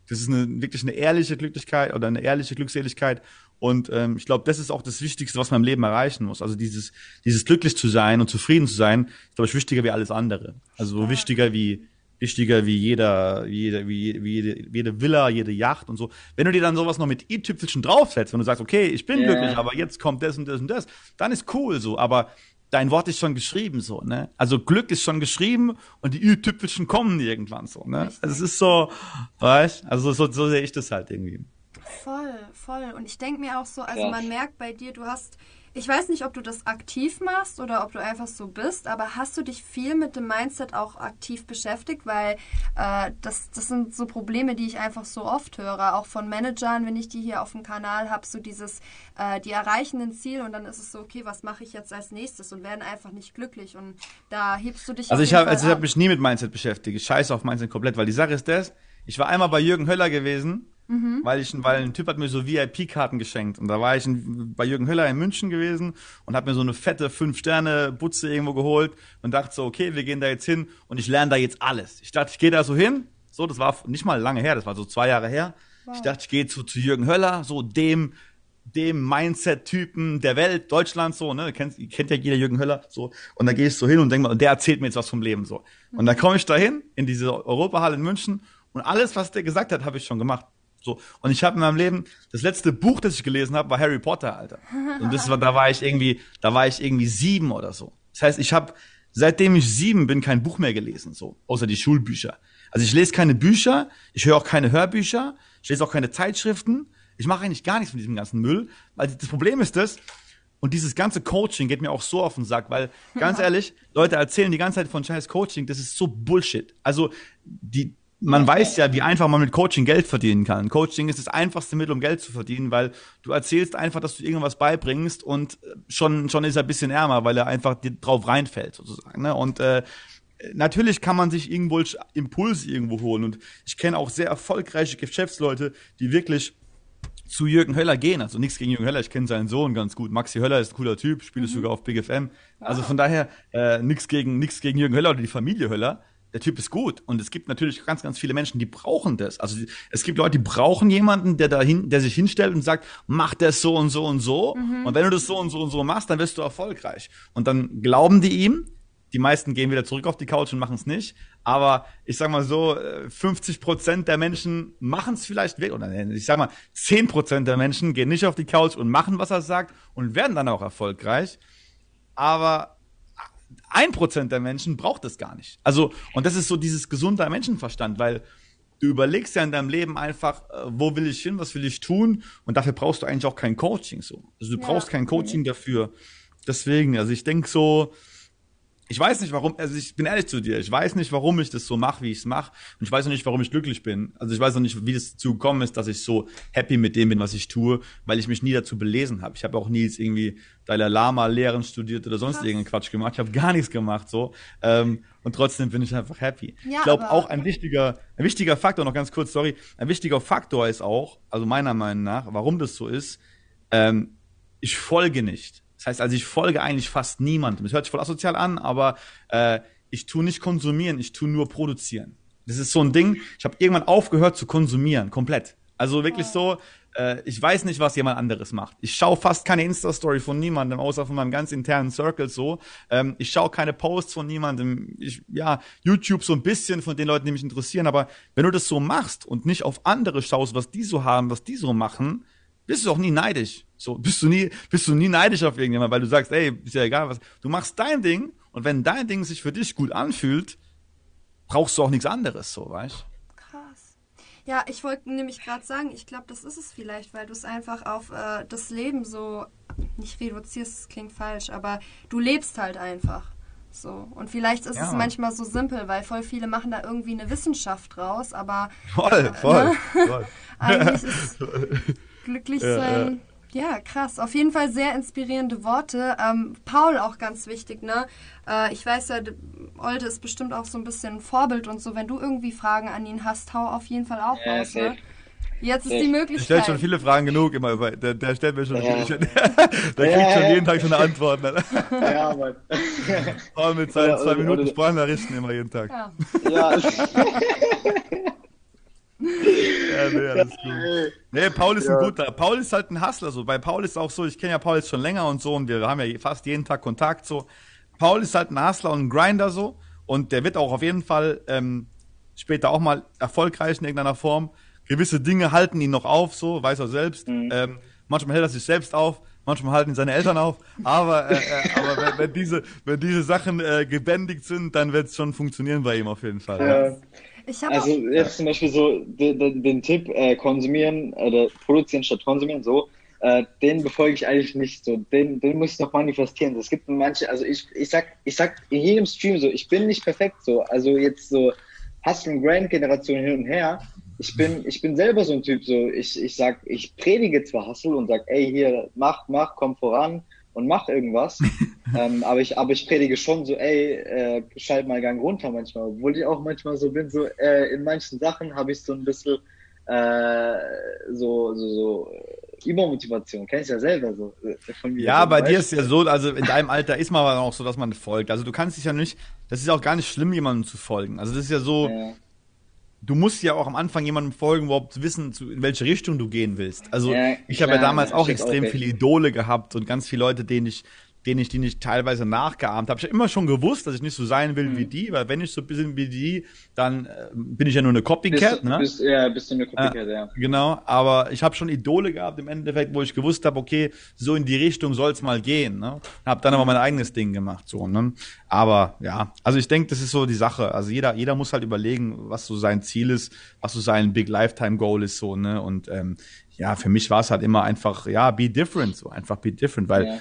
das ist eine wirklich eine ehrliche Glücklichkeit oder eine ehrliche Glückseligkeit. Und ähm, ich glaube, das ist auch das Wichtigste, was man im Leben erreichen muss. Also dieses, dieses glücklich zu sein und zufrieden zu sein, ist, glaube ich, wichtiger wie alles andere. Also so wichtiger wie wichtiger wie jeder, wie jede, wie, wie jede, jede Villa, jede Yacht und so. Wenn du dir dann sowas noch mit i-Tüpfelchen draufsetzt, wenn du sagst, okay, ich bin yeah. glücklich, aber jetzt kommt das und das und das, dann ist cool so. Aber dein Wort ist schon geschrieben so, ne? Also Glück ist schon geschrieben und die Ü-Tüpfelchen kommen irgendwann so, ne? Also es ist so, weißt, also so, so sehe ich das halt irgendwie. Voll, voll. Und ich denke mir auch so, also man merkt bei dir, du hast ich weiß nicht, ob du das aktiv machst oder ob du einfach so bist, aber hast du dich viel mit dem Mindset auch aktiv beschäftigt? Weil äh, das, das sind so Probleme, die ich einfach so oft höre, auch von Managern, wenn ich die hier auf dem Kanal habe, so dieses, äh, die erreichen ein Ziel und dann ist es so, okay, was mache ich jetzt als nächstes und werden einfach nicht glücklich und da hebst du dich Also ich habe also ich hab mich nie mit Mindset beschäftigt. Ich scheiße auf Mindset komplett, weil die Sache ist das, ich war einmal bei Jürgen Höller gewesen Mhm. Weil, ich, weil ein Typ hat mir so VIP-Karten geschenkt. Und da war ich in, bei Jürgen Höller in München gewesen und habe mir so eine fette Fünf-Sterne-Butze irgendwo geholt und dachte so, okay, wir gehen da jetzt hin und ich lerne da jetzt alles. Ich dachte, ich gehe da so hin. So, das war nicht mal lange her, das war so zwei Jahre her. Wow. Ich dachte, ich gehe zu, zu Jürgen Höller, so dem dem Mindset-Typen der Welt, Deutschland so, ne, kennt, kennt ja jeder Jürgen Höller, so, und da gehst du hin und denk mal, und der erzählt mir jetzt was vom Leben, so. Und dann komme ich da hin, in diese Europahalle in München, und alles, was der gesagt hat, habe ich schon gemacht. So. Und ich habe in meinem Leben, das letzte Buch, das ich gelesen habe, war Harry Potter, Alter. Und das war, da war ich irgendwie, da war ich irgendwie sieben oder so. Das heißt, ich habe, seitdem ich sieben bin, kein Buch mehr gelesen, so. Außer die Schulbücher. Also ich lese keine Bücher, ich höre auch keine Hörbücher, ich lese auch keine Zeitschriften. Ich mache eigentlich gar nichts von diesem ganzen Müll. Weil das Problem ist das, und dieses ganze Coaching geht mir auch so auf den Sack, weil ganz (laughs) ehrlich, Leute erzählen die ganze Zeit von scheiß Coaching, das ist so Bullshit. Also die man weiß ja, wie einfach man mit Coaching Geld verdienen kann. Coaching ist das einfachste Mittel, um Geld zu verdienen, weil du erzählst einfach, dass du irgendwas beibringst und schon schon ist er ein bisschen ärmer, weil er einfach drauf reinfällt sozusagen. Ne? Und äh, natürlich kann man sich irgendwo Impulse irgendwo holen und ich kenne auch sehr erfolgreiche Geschäftsleute, die wirklich zu Jürgen Höller gehen. Also nichts gegen Jürgen Höller, ich kenne seinen Sohn ganz gut. Maxi Höller ist ein cooler Typ, spielt mhm. sogar auf Big FM. Also von daher äh, nichts gegen nichts gegen Jürgen Höller oder die Familie Höller der Typ ist gut. Und es gibt natürlich ganz, ganz viele Menschen, die brauchen das. Also es gibt Leute, die brauchen jemanden, der dahin, der sich hinstellt und sagt, mach das so und so und so. Mhm. Und wenn du das so und so und so machst, dann wirst du erfolgreich. Und dann glauben die ihm. Die meisten gehen wieder zurück auf die Couch und machen es nicht. Aber ich sag mal so, 50 äh, Prozent der Menschen machen es vielleicht weg. Oder ich sag mal, 10 Prozent der Menschen gehen nicht auf die Couch und machen, was er sagt und werden dann auch erfolgreich. Aber ein Prozent der Menschen braucht es gar nicht. Also, und das ist so dieses gesunde Menschenverstand, weil du überlegst ja in deinem Leben einfach, äh, wo will ich hin, was will ich tun? Und dafür brauchst du eigentlich auch kein Coaching so. Also du ja. brauchst kein Coaching dafür. Deswegen, also ich denke so, ich weiß nicht, warum, also ich bin ehrlich zu dir, ich weiß nicht, warum ich das so mache, wie ich es mache. Und ich weiß auch nicht, warum ich glücklich bin. Also ich weiß auch nicht, wie das dazu gekommen ist, dass ich so happy mit dem bin, was ich tue, weil ich mich nie dazu belesen habe. Ich habe auch nie jetzt irgendwie Dalai Lama Lehren studiert oder sonst irgendeinen Quatsch gemacht. Ich habe gar nichts gemacht so. Ähm, und trotzdem bin ich einfach happy. Ja, ich glaube auch ein wichtiger, ein wichtiger Faktor, noch ganz kurz, sorry, ein wichtiger Faktor ist auch, also meiner Meinung nach, warum das so ist, ähm, ich folge nicht. Das heißt also, ich folge eigentlich fast niemandem. Das hört sich voll asozial an, aber äh, ich tue nicht konsumieren, ich tue nur produzieren. Das ist so ein Ding, ich habe irgendwann aufgehört zu konsumieren, komplett. Also wirklich so, äh, ich weiß nicht, was jemand anderes macht. Ich schaue fast keine Insta-Story von niemandem, außer von meinem ganz internen Circle so. Ähm, ich schaue keine Posts von niemandem. Ich, ja, YouTube so ein bisschen von den Leuten, die mich interessieren. Aber wenn du das so machst und nicht auf andere schaust, was die so haben, was die so machen, bist du auch nie neidisch. So, bist du nie, bist du nie neidisch auf irgendjemand, weil du sagst, ey, ist ja egal was. Du machst dein Ding und wenn dein Ding sich für dich gut anfühlt, brauchst du auch nichts anderes, so, weißt Krass. Ja, ich wollte nämlich gerade sagen, ich glaube, das ist es vielleicht, weil du es einfach auf äh, das Leben so nicht reduzierst, das klingt falsch, aber du lebst halt einfach. So. Und vielleicht ist ja. es manchmal so simpel, weil voll viele machen da irgendwie eine Wissenschaft draus, aber. Voll, äh, voll, ne? voll. (laughs) Eigentlich ist (laughs) glücklich sein. Ja, ja, krass. Auf jeden Fall sehr inspirierende Worte. Ähm, Paul auch ganz wichtig, ne? Äh, ich weiß ja, Olde ist bestimmt auch so ein bisschen Vorbild und so. Wenn du irgendwie Fragen an ihn hast, hau auf jeden Fall auch ja, raus, ne? Jetzt ist die Möglichkeit. Der stellt schon viele Fragen genug immer. Der, der stellt mir schon, ja. viele, (laughs) der ja, kriegt schon jeden Tag schon eine Antwort. Ne? Ja, Mann. Paul mit seinen zwei Minuten Sprachnachrichten immer jeden Tag. Ja. ja. (laughs) (laughs) ja, nee, (laughs) alles gut. Nee, Paul ist ja. ein guter. Paul ist halt ein Hustler so. Bei Paul ist auch so, ich kenne ja Paul jetzt schon länger und so und wir haben ja fast jeden Tag Kontakt so. Paul ist halt ein Hustler und ein Grinder so und der wird auch auf jeden Fall ähm, später auch mal erfolgreich in irgendeiner Form gewisse Dinge halten ihn noch auf, so, weiß er selbst. Mhm. Ähm, manchmal hält er sich selbst auf, manchmal halten ihn seine Eltern auf. Aber, äh, äh, aber wenn, wenn, diese, wenn diese Sachen äh, gebändigt sind, dann wird es schon funktionieren bei ihm auf jeden Fall. Ja. ja. Also jetzt zum Beispiel so den, den, den Tipp, äh, konsumieren oder produzieren statt konsumieren, so, äh, den befolge ich eigentlich nicht so. Den, den muss ich noch manifestieren. Es gibt manche, also ich, ich sag, ich sag in jedem Stream so, ich bin nicht perfekt so. Also jetzt so Hustle Grand Generation hin und her, ich bin, ich bin selber so ein Typ, so ich, ich sag, ich predige zwar Hustle und sag, ey, hier, mach, mach, komm voran und mach irgendwas. (laughs) ähm, aber ich, aber ich predige schon so, ey, äh, schalt mal Gang runter manchmal, obwohl ich auch manchmal so bin, so, äh, in manchen Sachen habe ich so ein bisschen äh, so, so, so Übermotivation, kennst du ja selber so äh, von mir. Ja, bei dir ist ja so, also in deinem Alter ist man auch so, dass man folgt. Also du kannst dich ja nicht, das ist auch gar nicht schlimm, jemandem zu folgen. Also das ist ja so, ja du musst ja auch am Anfang jemandem folgen, überhaupt wissen, zu, in welche Richtung du gehen willst. Also ja, ich habe ja damals auch extrem auch viele Idole gehabt und ganz viele Leute, denen ich den ich, den ich teilweise nachgeahmt habe. Ich habe immer schon gewusst, dass ich nicht so sein will mhm. wie die, weil wenn ich so ein bisschen wie die, dann äh, bin ich ja nur eine Copycat, bist, ne? Bist, ja, bist du eine Copycat, äh, ja. Genau, aber ich habe schon Idole gehabt im Endeffekt, wo ich gewusst habe, okay, so in die Richtung soll's mal gehen, ne? Hab dann aber mein eigenes Ding gemacht, so, ne? Aber ja, also ich denke, das ist so die Sache. Also jeder, jeder muss halt überlegen, was so sein Ziel ist, was so sein Big Lifetime Goal ist, so, ne? Und ähm, ja, für mich war es halt immer einfach, ja, be different, so einfach be different, weil ja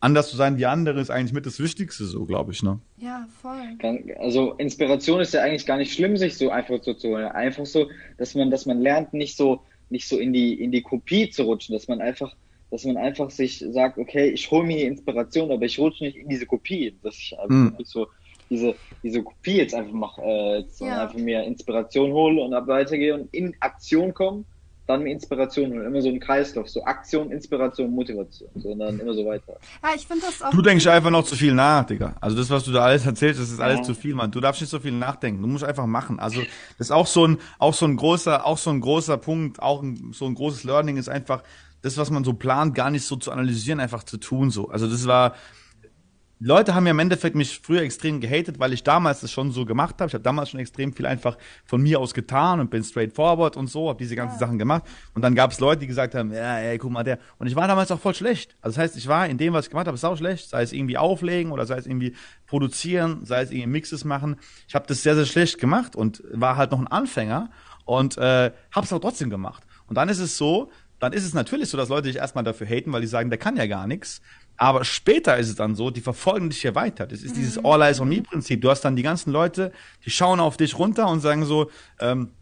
anders zu sein wie andere ist eigentlich mit das Wichtigste, so glaube ich, ne? Ja, voll. Also Inspiration ist ja eigentlich gar nicht schlimm, sich so einfach so zu holen. Einfach so, dass man, dass man lernt, nicht so, nicht so in die, in die Kopie zu rutschen, dass man einfach, dass man einfach sich sagt, okay, ich hole mir hier Inspiration, aber ich rutsche nicht in diese Kopie, dass ich einfach mm. so diese, diese Kopie jetzt einfach mache, äh, ja. einfach mir Inspiration hole und ab weitergehe und in Aktion komme dann Inspiration und immer so ein Kreislauf, so Aktion, Inspiration, Motivation, sondern immer so weiter. Ja, ich finde das auch. Du denkst einfach noch zu viel nach, Digga. Also das, was du da alles erzählst, das ist alles ja. zu viel, Mann. Du darfst nicht so viel nachdenken. Du musst einfach machen. Also das ist auch so ein, auch so ein großer, auch so ein großer Punkt, auch ein, so ein großes Learning ist einfach, das, was man so plant, gar nicht so zu analysieren, einfach zu tun, so. Also das war, Leute haben ja im Endeffekt mich früher extrem gehatet, weil ich damals das schon so gemacht habe. Ich habe damals schon extrem viel einfach von mir aus getan und bin straightforward und so, habe diese ganzen ja. Sachen gemacht. Und dann gab es Leute, die gesagt haben, ja, ey, guck mal, der. Und ich war damals auch voll schlecht. Also das heißt, ich war in dem, was ich gemacht habe, sau schlecht. Sei es irgendwie auflegen oder sei es irgendwie produzieren, sei es irgendwie Mixes machen. Ich habe das sehr, sehr schlecht gemacht und war halt noch ein Anfänger und äh, habe es aber trotzdem gemacht. Und dann ist es so, dann ist es natürlich so, dass Leute dich erstmal dafür haten, weil die sagen, der kann ja gar nichts. Aber später ist es dann so, die verfolgen dich hier weiter. Das ist mhm. dieses All Eyes on Me Prinzip. Du hast dann die ganzen Leute, die schauen auf dich runter und sagen so, ähm,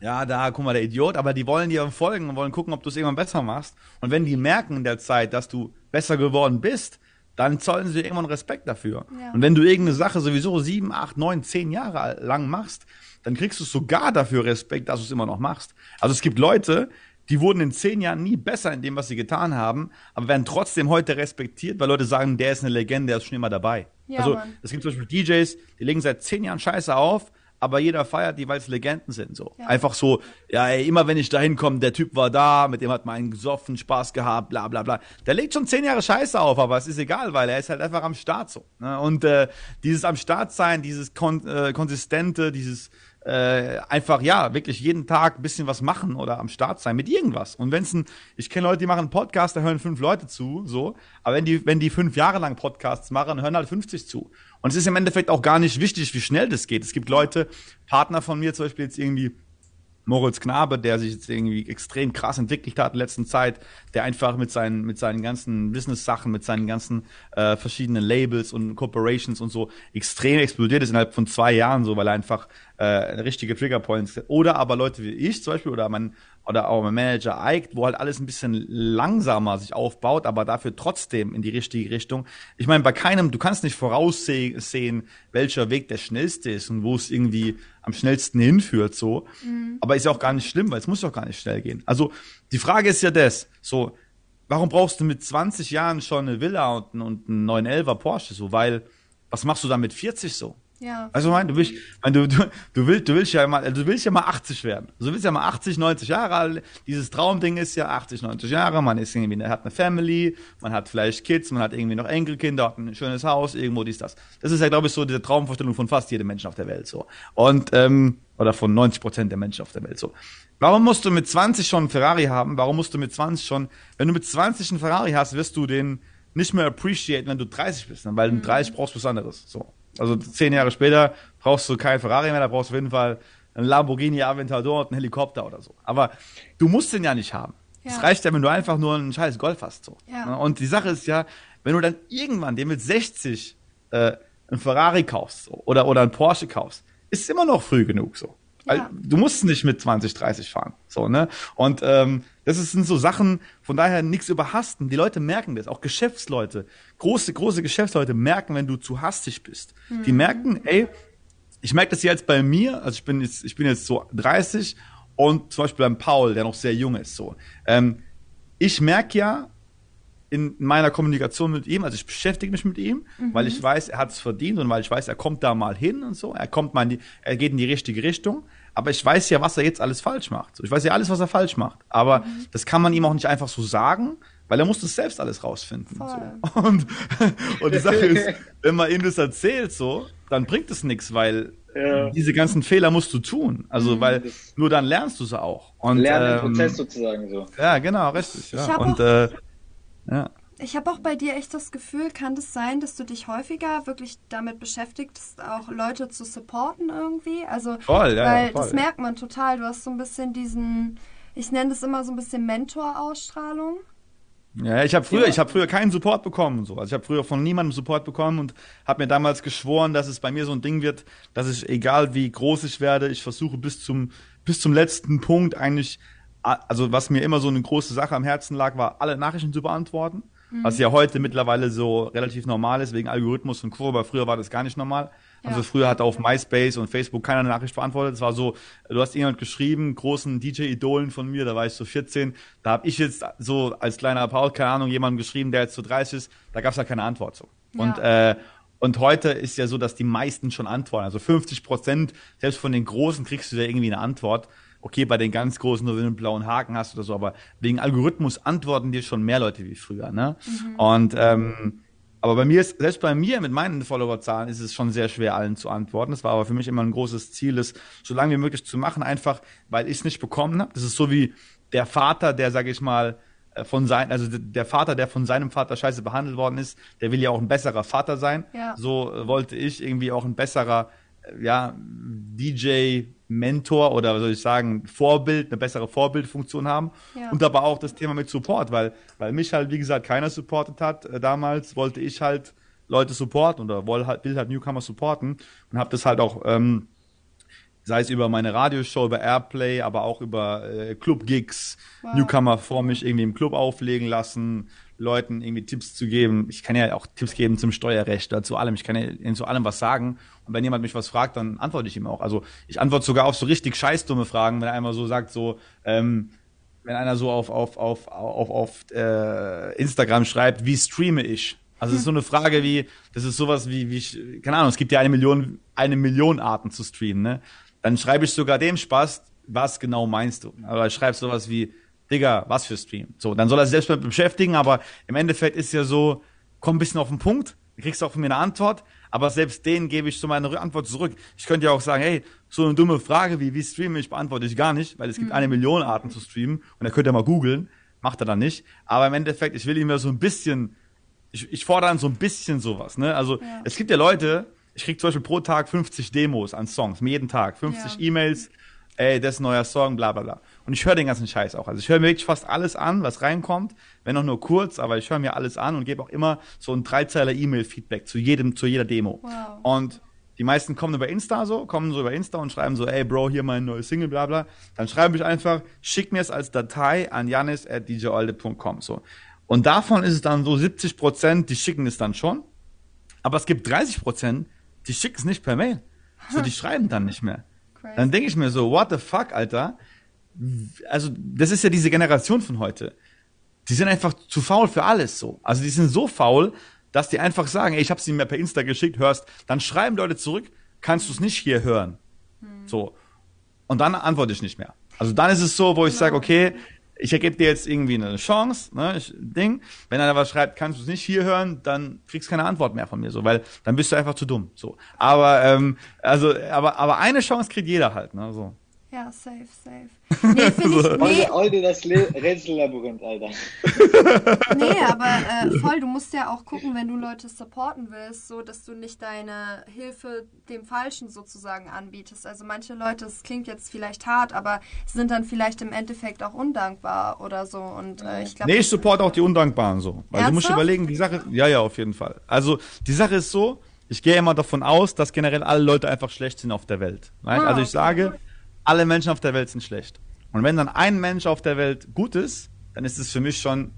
ja, da, guck mal, der Idiot, aber die wollen dir folgen und wollen gucken, ob du es irgendwann besser machst. Und wenn die merken in der Zeit, dass du besser geworden bist, dann zollen sie dir irgendwann Respekt dafür. Ja. Und wenn du irgendeine Sache sowieso sieben, acht, neun, zehn Jahre lang machst, dann kriegst du sogar dafür Respekt, dass du es immer noch machst. Also es gibt Leute, die wurden in zehn Jahren nie besser in dem, was sie getan haben, aber werden trotzdem heute respektiert, weil Leute sagen, der ist eine Legende, der ist schon immer dabei. Ja, also es gibt zum Beispiel DJs, die legen seit zehn Jahren Scheiße auf, aber jeder feiert die, weil es Legenden sind. So ja. einfach so, ja, ey, immer wenn ich da hinkomme, der Typ war da, mit dem hat man einen gesoffen, Spaß gehabt, bla bla bla. Der legt schon zehn Jahre Scheiße auf, aber es ist egal, weil er ist halt einfach am Start so. Ne? Und äh, dieses am Start sein, dieses kon äh, konsistente, dieses äh, einfach ja wirklich jeden Tag ein bisschen was machen oder am Start sein mit irgendwas. Und wenn es ein, ich kenne Leute, die machen einen Podcast, da hören fünf Leute zu, so, aber wenn die, wenn die fünf Jahre lang Podcasts machen, hören halt 50 zu. Und es ist im Endeffekt auch gar nicht wichtig, wie schnell das geht. Es gibt Leute, Partner von mir zum Beispiel jetzt irgendwie Moritz Knabe, der sich jetzt irgendwie extrem krass entwickelt hat in der letzten Zeit, der einfach mit seinen, mit seinen ganzen Business-Sachen, mit seinen ganzen äh, verschiedenen Labels und Corporations und so extrem explodiert ist innerhalb von zwei Jahren so, weil er einfach äh, richtige Triggerpoints oder aber Leute wie ich zum Beispiel oder mein oder auch mein Manager Ike, wo halt alles ein bisschen langsamer sich aufbaut, aber dafür trotzdem in die richtige Richtung. Ich meine, bei keinem, du kannst nicht voraussehen, welcher Weg der schnellste ist und wo es irgendwie am schnellsten hinführt, so. Mhm. Aber ist ja auch gar nicht schlimm, weil es muss ja auch gar nicht schnell gehen. Also, die Frage ist ja das, so, warum brauchst du mit 20 Jahren schon eine Villa und, und einen 911er Porsche, so, weil, was machst du dann mit 40 so? Ja. Also mein, du willst, mein, du, du, du willst, du willst ja mal, du willst ja mal 80 werden. Du willst ja mal 80, 90 Jahre alt. Dieses Traumding ist ja 80, 90 Jahre. Man ist irgendwie, hat eine Family, man hat vielleicht Kids, man hat irgendwie noch Enkelkinder, hat ein schönes Haus, irgendwo dies, das. Das ist ja, glaube ich, so diese Traumvorstellung von fast jedem Menschen auf der Welt, so. Und, ähm, oder von 90 Prozent der Menschen auf der Welt, so. Warum musst du mit 20 schon einen Ferrari haben? Warum musst du mit 20 schon, wenn du mit 20 einen Ferrari hast, wirst du den nicht mehr appreciaten, wenn du 30 bist, ne? weil du mhm. 30 brauchst was anderes, so. Also zehn Jahre später brauchst du kein Ferrari mehr, da brauchst du auf jeden Fall ein Lamborghini Aventador und einen Helikopter oder so. Aber du musst den ja nicht haben. Es ja. reicht ja, wenn du einfach nur einen scheiß Golf hast. So. Ja. Und die Sache ist ja, wenn du dann irgendwann dir mit 60 äh, ein Ferrari kaufst so, oder, oder ein Porsche kaufst, ist immer noch früh genug so. Ja. Du musst nicht mit 20, 30 fahren. So, ne? Und ähm, das sind so Sachen, von daher nichts überhasten. Die Leute merken das, auch Geschäftsleute, große, große Geschäftsleute merken, wenn du zu hastig bist. Mhm. Die merken, ey, ich merke das jetzt bei mir, also ich bin jetzt, ich bin jetzt so 30 und zum Beispiel beim Paul, der noch sehr jung ist, so. Ähm, ich merke ja, in meiner Kommunikation mit ihm, also ich beschäftige mich mit ihm, mhm. weil ich weiß, er hat es verdient und weil ich weiß, er kommt da mal hin und so, er kommt mal in die, er geht in die richtige Richtung, aber ich weiß ja, was er jetzt alles falsch macht. Ich weiß ja alles, was er falsch macht, aber mhm. das kann man ihm auch nicht einfach so sagen, weil er muss das selbst alles rausfinden. So. (laughs) Und, und die Sache ist, (laughs) wenn man ihm das erzählt so, dann bringt es nichts, weil ja. diese ganzen Fehler musst du tun. Also, mhm. weil nur dann lernst du sie auch. Und, Lernen ähm, Prozess sozusagen so. Ja, genau, richtig. Ja. Und äh, ja. Ich habe auch bei dir echt das Gefühl, kann das sein, dass du dich häufiger wirklich damit beschäftigst, auch Leute zu supporten irgendwie? Also, voll, ja, weil ja, voll, das merkt man total. Du hast so ein bisschen diesen, ich nenne das immer so ein bisschen Mentor-Ausstrahlung. Ja, ich habe früher, ich habe früher keinen Support bekommen, so. Also ich habe früher von niemandem Support bekommen und habe mir damals geschworen, dass es bei mir so ein Ding wird, dass ich egal wie groß ich werde, ich versuche bis zum bis zum letzten Punkt eigentlich also was mir immer so eine große Sache am Herzen lag, war alle Nachrichten zu beantworten. Mhm. Was ja heute mittlerweile so relativ normal ist, wegen Algorithmus und Co. Aber früher war das gar nicht normal. Ja. Also früher hat auf MySpace und Facebook keiner eine Nachricht beantwortet. Es war so, du hast jemand geschrieben, großen DJ-Idolen von mir, da war ich so 14. Da habe ich jetzt so als kleiner Paul, keine Ahnung, jemanden geschrieben, der jetzt so 30 ist. Da gab es ja keine Antwort so. Ja. Und äh, und heute ist ja so, dass die meisten schon antworten. Also 50 Prozent, selbst von den Großen kriegst du da irgendwie eine Antwort okay, bei den ganz großen, nur wenn du einen blauen Haken hast oder so, aber wegen Algorithmus antworten dir schon mehr Leute wie früher, ne? Mhm. Und ähm, aber bei mir ist, selbst bei mir mit meinen Followerzahlen ist es schon sehr schwer, allen zu antworten. Das war aber für mich immer ein großes Ziel, das so lange wie möglich zu machen, einfach weil ich es nicht bekommen habe. Das ist so wie der Vater, der, sag ich mal, äh, von sein, also der Vater, der von seinem Vater scheiße behandelt worden ist, der will ja auch ein besserer Vater sein. Ja. So wollte ich irgendwie auch ein besserer, ja, DJ, Mentor oder was soll ich sagen, Vorbild, eine bessere Vorbildfunktion haben. Ja. Und aber auch das Thema mit Support, weil, weil mich halt, wie gesagt, keiner supportet hat äh, damals, wollte ich halt Leute supporten oder will halt, will halt Newcomer supporten und habe das halt auch, ähm, sei es über meine Radioshow, über Airplay, aber auch über äh, Club-Gigs, wow. Newcomer vor mich irgendwie im Club auflegen lassen, Leuten irgendwie Tipps zu geben. Ich kann ja auch Tipps geben zum Steuerrecht oder zu allem. Ich kann ja zu allem was sagen. Und wenn jemand mich was fragt, dann antworte ich ihm auch. Also ich antworte sogar auf so richtig scheißdumme Fragen, wenn er einmal so sagt, so, ähm, wenn einer so auf, auf, auf, auf, auf äh, Instagram schreibt, wie streame ich? Also es ist so eine Frage wie, das ist sowas wie, wie ich, keine Ahnung, es gibt ja eine Million, eine Million Arten zu streamen, ne? Dann schreibe ich sogar dem Spaß, was genau meinst du? Aber ich schreibe sowas wie, Digga, was für Stream? So, dann soll er sich selbst damit beschäftigen, aber im Endeffekt ist ja so, komm ein bisschen auf den Punkt, du kriegst auch von mir eine Antwort, aber selbst denen gebe ich so meine Antwort zurück. Ich könnte ja auch sagen, hey, so eine dumme Frage wie, wie streame ich, beantworte ich gar nicht, weil es gibt mhm. eine Million Arten zu streamen und er könnte ja mal googeln, macht er dann nicht. Aber im Endeffekt, ich will ihm ja so ein bisschen, ich, ich fordere dann so ein bisschen sowas, ne? Also, ja. es gibt ja Leute, ich krieg zum Beispiel pro Tag 50 Demos an Songs, jeden Tag, 50 ja. E-Mails, ey, das ist ein neuer Song, bla bla bla. Und ich höre den ganzen Scheiß auch. Also ich höre mir wirklich fast alles an, was reinkommt, wenn auch nur kurz, aber ich höre mir alles an und gebe auch immer so ein Dreizeiler E-Mail-Feedback zu jedem, zu jeder Demo. Wow. Und die meisten kommen über Insta so, kommen so über Insta und schreiben so, ey Bro, hier mein neues Single, bla bla. Dann schreibe ich einfach, schick mir es als Datei an janis.djalde.com so. Und davon ist es dann so 70 Prozent, die schicken es dann schon. Aber es gibt 30 Prozent, die schicken es nicht per Mail. So, die (laughs) schreiben dann nicht mehr. Crazy. Dann denke ich mir so, what the fuck, Alter? Also, das ist ja diese Generation von heute. Die sind einfach zu faul für alles so. Also, die sind so faul, dass die einfach sagen, ey, ich habe sie mir per Insta geschickt, hörst, dann schreiben Leute zurück, kannst du es nicht hier hören. Hm. So. Und dann antworte ich nicht mehr. Also dann ist es so, wo ich genau. sage, okay, ich ergebe dir jetzt irgendwie eine Chance, ne, ich, Ding. Wenn einer was schreibt, kannst du es nicht hier hören, dann kriegst du keine Antwort mehr von mir, so, weil dann bist du einfach zu dumm, so. Aber ähm, also, aber aber eine Chance kriegt jeder halt, ne, so. Ja, safe, safe. (laughs) Nee, finde ich. Nee. Heute, das Rätsellabyrinth, Alter. (laughs) nee, aber äh, voll, du musst ja auch gucken, wenn du Leute supporten willst, so dass du nicht deine Hilfe dem Falschen sozusagen anbietest. Also manche Leute, es klingt jetzt vielleicht hart, aber sind dann vielleicht im Endeffekt auch undankbar oder so. Und äh, ich glaube. Nee, ich supporte auch die Undankbaren so. Weil Ernsthaft? du musst überlegen, die Sache. Ja, ja, auf jeden Fall. Also die Sache ist so, ich gehe immer davon aus, dass generell alle Leute einfach schlecht sind auf der Welt. Ah, also ich okay. sage alle Menschen auf der Welt sind schlecht. Und wenn dann ein Mensch auf der Welt gut ist, dann ist es für mich schon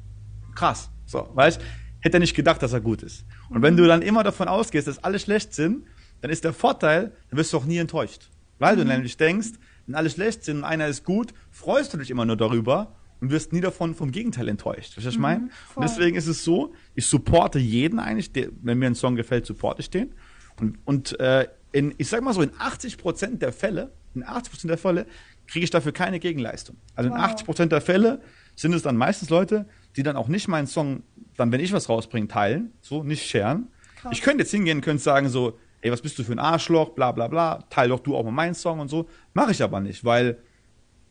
krass. So, weißt hätte er nicht gedacht, dass er gut ist. Und wenn du dann immer davon ausgehst, dass alle schlecht sind, dann ist der Vorteil, dann wirst du auch nie enttäuscht. Weil du mhm. nämlich denkst, wenn alle schlecht sind und einer ist gut, freust du dich immer nur darüber und wirst nie davon vom Gegenteil enttäuscht. Weißt du, was ich mhm, meine? Und deswegen ist es so, ich supporte jeden eigentlich, der, wenn mir ein Song gefällt, supporte ich den. Und, und äh, in, ich sag mal so, in 80 Prozent der Fälle in 80% der Fälle kriege ich dafür keine Gegenleistung. Also wow. in 80% der Fälle sind es dann meistens Leute, die dann auch nicht meinen Song, dann wenn ich was rausbringe, teilen, so, nicht scheren. Krass. Ich könnte jetzt hingehen und könnte sagen so, ey, was bist du für ein Arschloch, bla bla bla, teil doch du auch mal meinen Song und so. Mache ich aber nicht, weil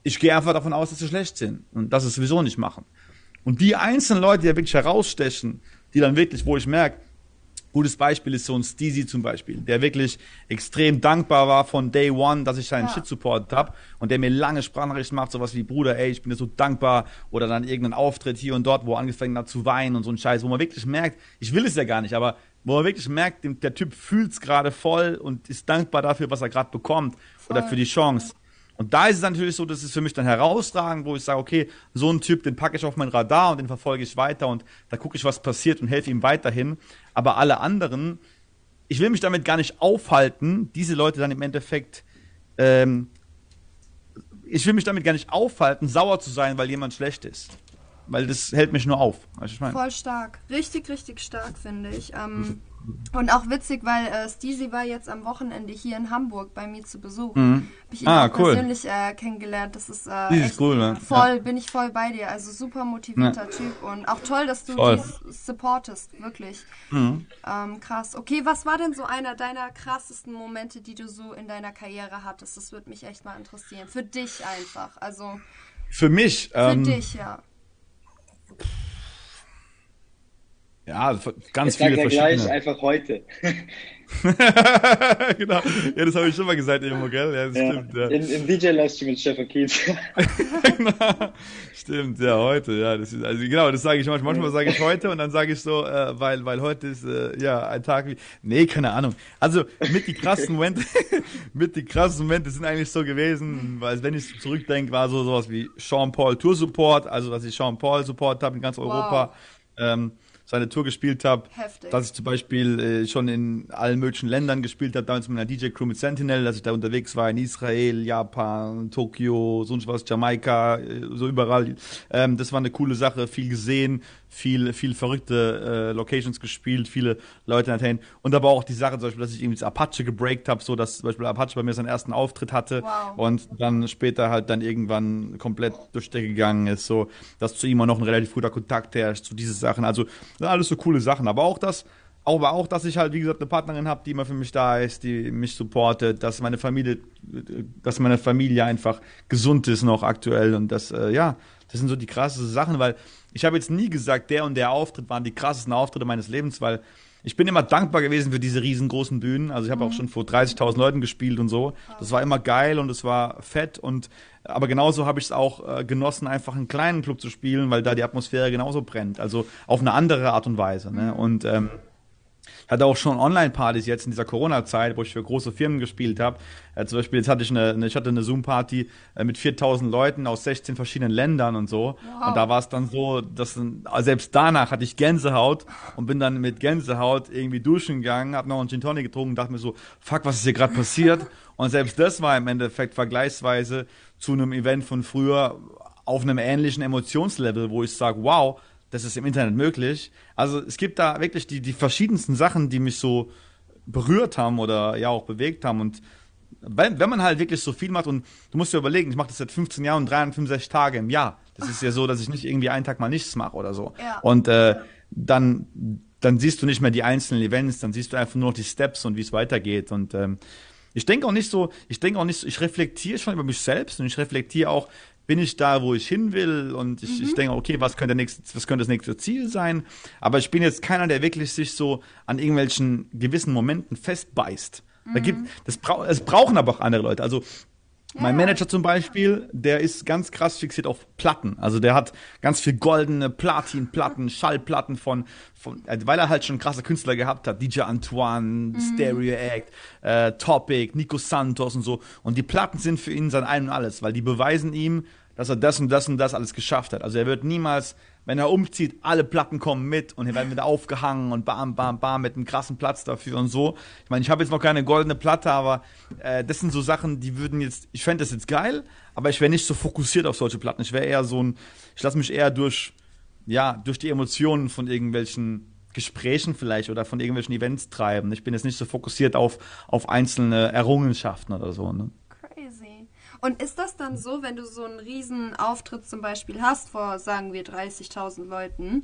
ich gehe einfach davon aus, dass sie schlecht sind und dass sie es sowieso nicht machen. Und die einzelnen Leute, die ja wirklich herausstechen, die dann wirklich, wo ich merke, Gutes Beispiel ist so ein Steezy zum Beispiel, der wirklich extrem dankbar war von Day One, dass ich seinen ja. Shit supportet habe und der mir lange Sprachnachrichten macht, sowas wie Bruder, ey, ich bin dir so dankbar oder dann irgendeinen Auftritt hier und dort, wo er angefangen hat zu weinen und so ein Scheiß, wo man wirklich merkt, ich will es ja gar nicht, aber wo man wirklich merkt, der Typ fühlt's gerade voll und ist dankbar dafür, was er gerade bekommt voll. oder für die Chance. Und da ist es natürlich so, dass es für mich dann herausragend, wo ich sage, okay, so ein Typ, den packe ich auf mein Radar und den verfolge ich weiter und da gucke ich, was passiert und helfe ihm weiterhin. Aber alle anderen, ich will mich damit gar nicht aufhalten, diese Leute dann im Endeffekt, ähm, ich will mich damit gar nicht aufhalten, sauer zu sein, weil jemand schlecht ist. Weil das hält mich nur auf. Weißt du, ich mein? Voll stark. Richtig, richtig stark, finde ich. Ähm, und auch witzig, weil äh, Steezy war jetzt am Wochenende hier in Hamburg bei mir zu Besuch. Mhm. Hab ich ihn ah, cool. persönlich äh, kennengelernt. Das ist, äh, echt cool, ne? voll, ja. bin ich voll bei dir. Also super motivierter ja. Typ und auch toll, dass du voll. dies supportest, wirklich. Mhm. Ähm, krass. Okay, was war denn so einer deiner krassesten Momente, die du so in deiner Karriere hattest? Das würde mich echt mal interessieren. Für dich einfach. Also. Für mich? Für ähm, dich, ja. Ja, ganz ich viele ja gleich einfach heute. (laughs) genau. Ja, das habe ich schon mal gesagt, Emo, gell? Ja, das ja. stimmt. Ja. Im, im DJ-Livestream mit Stefan Kietz. (laughs) (laughs) genau. Stimmt, ja, heute, ja. Das ist, also genau, das sage ich manchmal. Manchmal sage ich heute und dann sage ich so, äh, weil, weil heute ist äh, ja ein Tag wie. Nee, keine Ahnung. Also mit die krassen Momente, mit die krassen Momente sind eigentlich so gewesen, weil wenn ich zurückdenke, war so sowas wie Sean Paul Tour Support, also dass ich Sean Paul Support habe in ganz Europa. Wow. Ähm, seine Tour gespielt habe, dass ich zum Beispiel äh, schon in allen möglichen Ländern gespielt habe, damals mit einer DJ-Crew mit Sentinel, dass ich da unterwegs war in Israel, Japan, Tokio, sonst was, Jamaika, äh, so überall. Ähm, das war eine coole Sache, viel gesehen, viel, viel verrückte äh, Locations gespielt, viele Leute entertained. Und aber auch die Sache zum Beispiel, dass ich irgendwie das Apache gebreakt habe, so dass zum Beispiel Apache bei mir seinen ersten Auftritt hatte wow. und dann später halt dann irgendwann komplett durch die gegangen ist, so dass zu ihm auch noch ein relativ guter Kontakt herrscht, so diese Sachen. Also alles so coole Sachen. Aber auch das, aber auch, dass ich halt, wie gesagt, eine Partnerin habe, die immer für mich da ist, die mich supportet, dass meine Familie, dass meine Familie einfach gesund ist noch aktuell und das, äh, ja, das sind so die krassesten Sachen, weil ich habe jetzt nie gesagt, der und der Auftritt waren die krassesten Auftritte meines Lebens, weil ich bin immer dankbar gewesen für diese riesengroßen Bühnen. Also ich habe mhm. auch schon vor 30.000 Leuten gespielt und so. Das war immer geil und es war fett und aber genauso habe ich es auch äh, genossen, einfach einen kleinen Club zu spielen, weil da die Atmosphäre genauso brennt. Also auf eine andere Art und Weise. Ne? Mhm. Und ähm, hatte auch schon Online-Partys jetzt in dieser Corona-Zeit, wo ich für große Firmen gespielt habe. Äh, zum Beispiel jetzt hatte ich eine, eine ich hatte eine Zoom-Party äh, mit 4000 Leuten aus 16 verschiedenen Ländern und so. Wow. Und da war es dann so, dass selbst danach hatte ich Gänsehaut und bin dann mit Gänsehaut irgendwie duschen gegangen, habe noch einen Gin Tonic getrunken, dachte mir so, fuck, was ist hier gerade passiert? (laughs) und selbst das war im Endeffekt vergleichsweise zu einem Event von früher auf einem ähnlichen Emotionslevel, wo ich sage, wow, das ist im Internet möglich. Also es gibt da wirklich die, die verschiedensten Sachen, die mich so berührt haben oder ja auch bewegt haben. Und wenn, wenn man halt wirklich so viel macht und du musst dir überlegen, ich mache das seit 15 Jahren und 365 Tage im Jahr. Das ist ja so, dass ich nicht irgendwie einen Tag mal nichts mache oder so. Ja. Und äh, dann, dann siehst du nicht mehr die einzelnen Events, dann siehst du einfach nur noch die Steps und wie es weitergeht. Und ähm, ich denke auch nicht so, ich denke auch nicht so, ich reflektiere schon über mich selbst und ich reflektiere auch, bin ich da, wo ich hin will und ich, mhm. ich denke, okay, was könnte, nächste, was könnte das nächste Ziel sein? Aber ich bin jetzt keiner, der wirklich sich so an irgendwelchen gewissen Momenten festbeißt. Mhm. Da gibt, das bra es brauchen aber auch andere Leute. Also mein Manager zum Beispiel, der ist ganz krass fixiert auf Platten. Also der hat ganz viel goldene Platinplatten, Schallplatten von, von, äh, weil er halt schon krasse Künstler gehabt hat. DJ Antoine, mhm. Stereo Act, äh, Topic, Nico Santos und so. Und die Platten sind für ihn sein Ein und Alles, weil die beweisen ihm, dass er das und das und das alles geschafft hat. Also er wird niemals wenn er umzieht, alle Platten kommen mit und hier werden wieder aufgehangen und bam, bam, bam mit einem krassen Platz dafür und so. Ich meine, ich habe jetzt noch keine goldene Platte, aber äh, das sind so Sachen, die würden jetzt, ich fände das jetzt geil, aber ich wäre nicht so fokussiert auf solche Platten. Ich wäre eher so ein, ich lasse mich eher durch, ja, durch die Emotionen von irgendwelchen Gesprächen vielleicht oder von irgendwelchen Events treiben. Ich bin jetzt nicht so fokussiert auf, auf einzelne Errungenschaften oder so. Ne? Und ist das dann so, wenn du so einen riesen Auftritt zum Beispiel hast vor, sagen wir, 30.000 Leuten,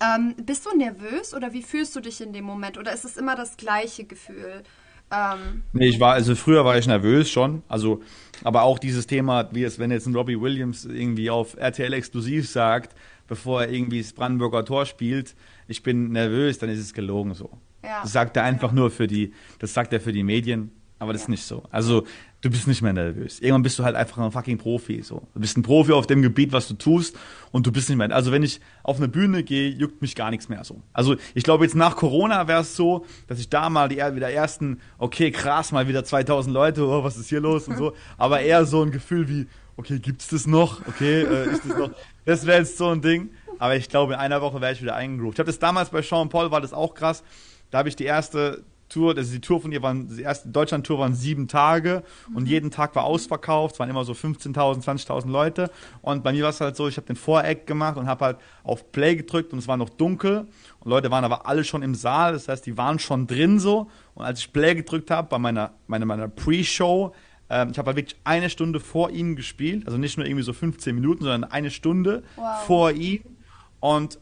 ähm, bist du nervös oder wie fühlst du dich in dem Moment? Oder ist es immer das gleiche Gefühl? Ähm, nee, ich war, also früher war ich nervös schon. Also, aber auch dieses Thema, wie es, wenn jetzt ein Robbie Williams irgendwie auf RTL exklusiv sagt, bevor er irgendwie das Brandenburger Tor spielt, ich bin nervös, dann ist es gelogen so. Ja. Das sagt er einfach nur für die, das sagt er für die Medien, aber das ja. ist nicht so. Also, du bist nicht mehr nervös. Irgendwann bist du halt einfach ein fucking Profi. So. Du bist ein Profi auf dem Gebiet, was du tust und du bist nicht mehr. Also wenn ich auf eine Bühne gehe, juckt mich gar nichts mehr so. Also ich glaube jetzt nach Corona wäre es so, dass ich da mal die wieder ersten, okay, krass, mal wieder 2000 Leute, oh, was ist hier los und so. (laughs) Aber eher so ein Gefühl wie, okay, gibt's das noch? Okay, äh, ist das noch? Das wäre jetzt so ein Ding. Aber ich glaube, in einer Woche wäre ich wieder eingegroovt. Ich habe das damals bei Sean Paul, war das auch krass. Da habe ich die erste Tour, also die Tour von ihr waren, die erste Deutschland-Tour waren sieben Tage und mhm. jeden Tag war ausverkauft, es waren immer so 15.000, 20.000 Leute und bei mir war es halt so, ich habe den Voreck gemacht und habe halt auf Play gedrückt und es war noch dunkel und Leute waren aber alle schon im Saal, das heißt, die waren schon drin so und als ich Play gedrückt habe bei meiner, meiner, meiner Pre-Show, ähm, ich habe halt wirklich eine Stunde vor ihnen gespielt, also nicht nur irgendwie so 15 Minuten, sondern eine Stunde wow. vor ihnen und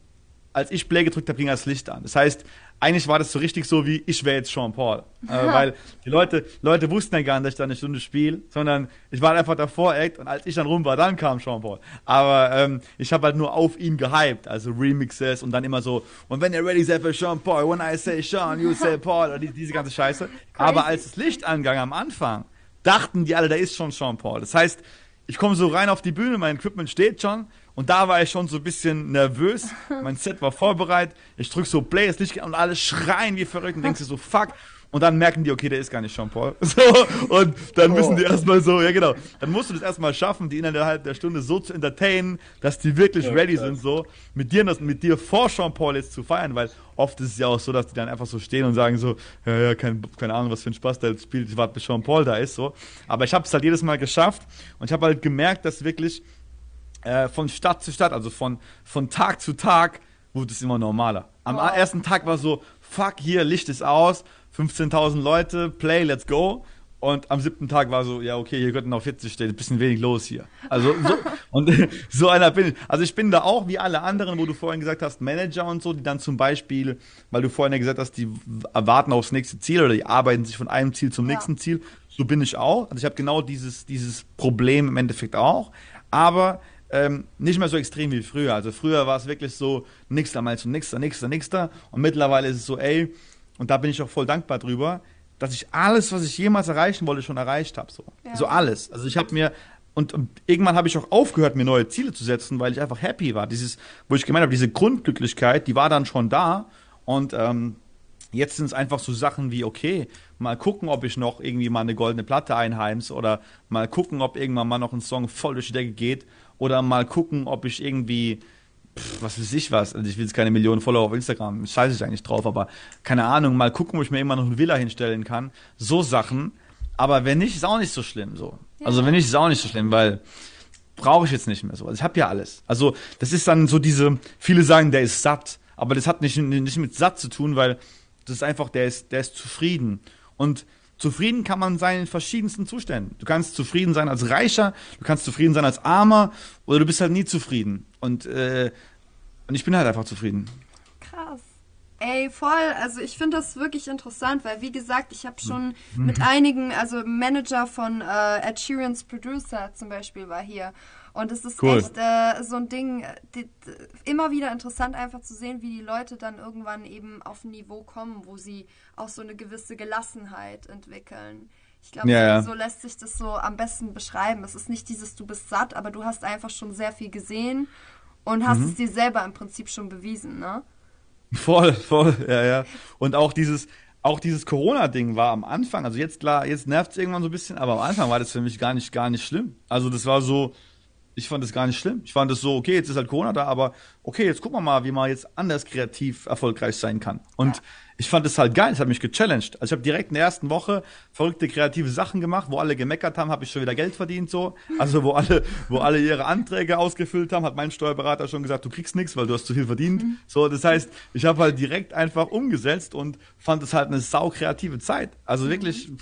als ich Play gedrückt habe, ging das Licht an. Das heißt, eigentlich war das so richtig so wie, ich wäre jetzt Sean Paul. Äh, weil die Leute, Leute wussten ja gar nicht, dass ich da eine Stunde spiele, sondern ich war einfach davor Act und als ich dann rum war, dann kam Sean Paul. Aber ähm, ich habe halt nur auf ihn gehypt, also Remixes und dann immer so, und wenn ihr ready seid für Sean Paul, when I say Sean, you say Paul, oder die, diese ganze Scheiße. Aber als das Licht angang am Anfang, dachten die alle, da ist schon Sean Paul. Das heißt, ich komme so rein auf die Bühne, mein Equipment steht schon und da war ich schon so ein bisschen nervös. Mein Set war vorbereitet. Ich drück so Play, das Licht und alle schreien wie verrückt und denkst du so, fuck. Und dann merken die, okay, der ist gar nicht Jean-Paul. (laughs) So, und dann oh. müssen die erstmal so, ja genau. Dann musst du das erstmal schaffen, die innerhalb der Stunde so zu entertainen, dass die wirklich ja, ready krass. sind, so mit dir, das, mit dir vor Jean-Paul jetzt zu feiern, weil oft ist es ja auch so, dass die dann einfach so stehen und sagen so, ja, ja, kein, keine Ahnung, was für ein Spaß der spielt, ich warte bis Jean-Paul da ist, so. Aber ich habe es halt jedes Mal geschafft und ich habe halt gemerkt, dass wirklich äh, von Stadt zu Stadt, also von, von Tag zu Tag, wurde es immer normaler. Am wow. ersten Tag war so, fuck, hier, Licht ist aus, 15.000 Leute, play, let's go. Und am siebten Tag war so, ja, okay, hier könnten noch 40 stehen, ein bisschen wenig los hier. Also, so, (laughs) und (laughs) so einer bin ich. Also ich bin da auch wie alle anderen, wo du vorhin gesagt hast, Manager und so, die dann zum Beispiel, weil du vorhin ja gesagt hast, die warten aufs nächste Ziel oder die arbeiten sich von einem Ziel zum ja. nächsten Ziel. So bin ich auch. Also ich habe genau dieses, dieses Problem im Endeffekt auch. Aber ähm, nicht mehr so extrem wie früher. Also früher war es wirklich so, nix da mal zu nix da, nix da, nix da. Und mittlerweile ist es so, ey, und da bin ich auch voll dankbar drüber, dass ich alles, was ich jemals erreichen wollte, schon erreicht habe. So. Ja. so alles. Also ich habe mir und, und, irgendwann habe ich auch aufgehört, mir neue Ziele zu setzen, weil ich einfach happy war. Dieses, wo ich gemeint habe, diese Grundglücklichkeit, die war dann schon da. Und ähm, jetzt sind es einfach so Sachen wie, okay, mal gucken, ob ich noch irgendwie mal eine goldene Platte einheims oder mal gucken, ob irgendwann mal noch ein Song voll durch die Decke geht oder mal gucken, ob ich irgendwie pff, was weiß ich was, also ich will jetzt keine Millionen Follower auf Instagram, scheiße ich eigentlich drauf, aber keine Ahnung, mal gucken, ob ich mir immer noch eine Villa hinstellen kann. So Sachen. Aber wenn nicht, ist auch nicht so schlimm so. Ja. Also wenn nicht, ist auch nicht so schlimm, weil brauche ich jetzt nicht mehr so. Also ich habe ja alles. Also das ist dann so diese, viele sagen, der ist satt, aber das hat nicht, nicht mit satt zu tun, weil das ist einfach, der ist, der ist zufrieden. Und Zufrieden kann man sein in verschiedensten Zuständen. Du kannst zufrieden sein als Reicher, du kannst zufrieden sein als Armer oder du bist halt nie zufrieden. Und, äh, und ich bin halt einfach zufrieden. Ey, voll. Also ich finde das wirklich interessant, weil wie gesagt, ich habe schon mhm. mit einigen, also Manager von äh, Ed Sheerans Producer zum Beispiel war hier. Und es ist cool. echt äh, so ein Ding, die, die, immer wieder interessant einfach zu sehen, wie die Leute dann irgendwann eben auf ein Niveau kommen, wo sie auch so eine gewisse Gelassenheit entwickeln. Ich glaube, ja, so, so, lässt sich das so am besten beschreiben. Es ist nicht dieses, du bist satt, aber du hast einfach schon sehr viel gesehen und hast mhm. es dir selber im Prinzip schon bewiesen, ne? Voll, voll, ja, ja. Und auch dieses, auch dieses Corona-Ding war am Anfang, also jetzt klar, jetzt nervt es irgendwann so ein bisschen, aber am Anfang war das für mich gar nicht, gar nicht schlimm. Also das war so, ich fand das gar nicht schlimm. Ich fand es so, okay, jetzt ist halt Corona da, aber okay, jetzt gucken wir mal, wie man jetzt anders kreativ erfolgreich sein kann. Und ja. ich fand es halt geil, es hat mich gechallenged. Also ich habe direkt in der ersten Woche verrückte kreative Sachen gemacht, wo alle gemeckert haben, habe ich schon wieder Geld verdient so. Also wo alle, wo alle ihre Anträge ausgefüllt haben, hat mein Steuerberater schon gesagt, du kriegst nichts, weil du hast zu viel verdient. Mhm. So, das heißt, ich habe halt direkt einfach umgesetzt und fand es halt eine sau kreative Zeit. Also wirklich. Mhm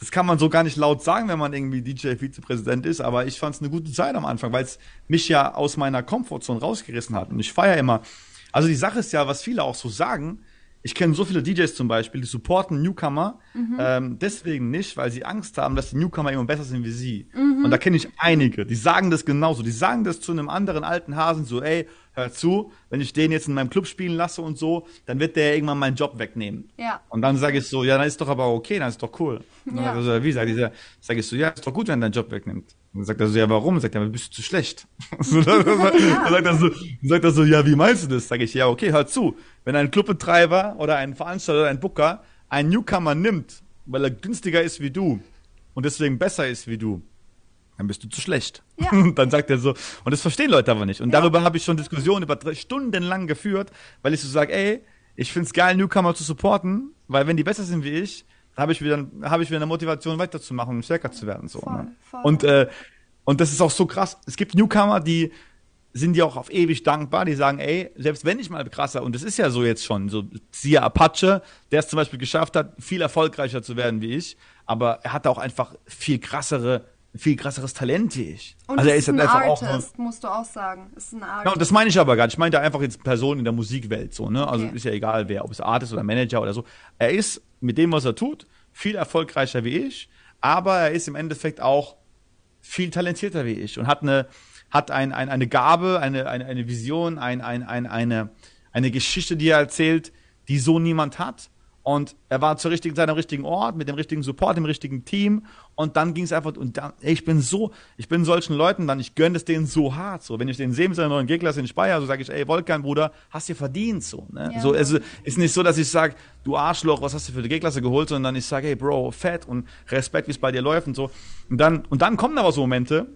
das kann man so gar nicht laut sagen, wenn man irgendwie DJ-Vizepräsident ist, aber ich fand es eine gute Zeit am Anfang, weil es mich ja aus meiner Komfortzone rausgerissen hat. Und ich feiere immer. Also die Sache ist ja, was viele auch so sagen, ich kenne so viele DJs zum Beispiel, die supporten Newcomer mhm. ähm, deswegen nicht, weil sie Angst haben, dass die Newcomer immer besser sind wie sie. Mhm. Und da kenne ich einige, die sagen das genauso. Die sagen das zu einem anderen alten Hasen so, ey, hör zu, wenn ich den jetzt in meinem Club spielen lasse und so, dann wird der irgendwann meinen Job wegnehmen. Ja. Und dann sage ich so, ja, dann ist doch aber okay, dann ist doch cool. Ja. Also, wie sagt dieser, sage ich so, ja, ist doch gut, wenn deinen Job wegnimmt. Und dann sagt er so, ja, warum? Sagt er, bist du zu schlecht? (laughs) (laughs) dann sagt er so, sagt er so, ja, wie meinst du das? Sage ich, ja, okay, hör zu. Wenn ein Clubbetreiber oder ein Veranstalter oder ein Booker einen Newcomer nimmt, weil er günstiger ist wie du und deswegen besser ist wie du, dann bist du zu schlecht. Ja. (laughs) Und dann sagt er so, und das verstehen Leute aber nicht. Und ja. darüber habe ich schon Diskussionen über drei Stunden lang geführt, weil ich so sage, ey, ich find's geil, Newcomer zu supporten, weil wenn die besser sind wie ich, habe ich wieder, habe ich wieder eine Motivation weiterzumachen und stärker zu werden. So, voll, ne? voll. Und, äh, und das ist auch so krass. Es gibt Newcomer, die sind dir auch auf ewig dankbar. Die sagen, ey, selbst wenn ich mal krasser, und das ist ja so jetzt schon, so siehe Apache, der es zum Beispiel geschafft hat, viel erfolgreicher zu werden wie ich, aber er hat auch einfach viel krassere viel krasseres Talent wie ich. Und also er ist, ist ein einfach Artist, auch musst du auch sagen. Ist ein Artist. Ja, und das meine ich aber gar nicht. Ich meine da einfach jetzt Person in der Musikwelt so, ne? Also okay. ist ja egal wer, ob es Artist oder Manager oder so. Er ist mit dem, was er tut, viel erfolgreicher wie ich, aber er ist im Endeffekt auch viel talentierter wie ich und hat eine hat ein, ein, eine Gabe, eine, eine, eine Vision, ein, ein, ein, eine, eine Geschichte, die er erzählt, die so niemand hat. Und er war zur richtigen Zeit am richtigen Ort, mit dem richtigen Support, dem richtigen Team. Und dann ging es einfach, und dann, ey, ich bin so, ich bin solchen Leuten dann, ich gönne es denen so hart. So, wenn ich den sehe mit seiner neuen G-Klasse in Speyer, so sage ich, ey, Volkan, Bruder, hast dir verdient, so, ne? Ja. So, also, ist nicht so, dass ich sage, du Arschloch, was hast du für die G-Klasse geholt, sondern ich sage, hey, Bro, fett und Respekt, wie es bei dir läuft und so. Und dann, und dann kommen aber so Momente,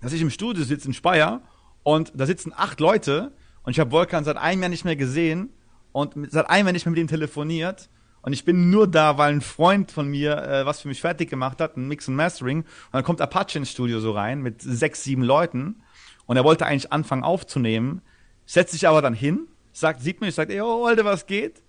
dass ich im Studio sitze in Speyer und da sitzen acht Leute und ich habe Volkan seit einem Jahr nicht mehr gesehen und seit einem Jahr nicht mehr mit ihm telefoniert und ich bin nur da, weil ein Freund von mir äh, was für mich fertig gemacht hat, ein Mix und Mastering. Und dann kommt Apache ins Studio so rein mit sechs, sieben Leuten. Und er wollte eigentlich anfangen aufzunehmen, setzt sich aber dann hin, sagt, sieht mich, sagt, ey, oh, Alter, was geht?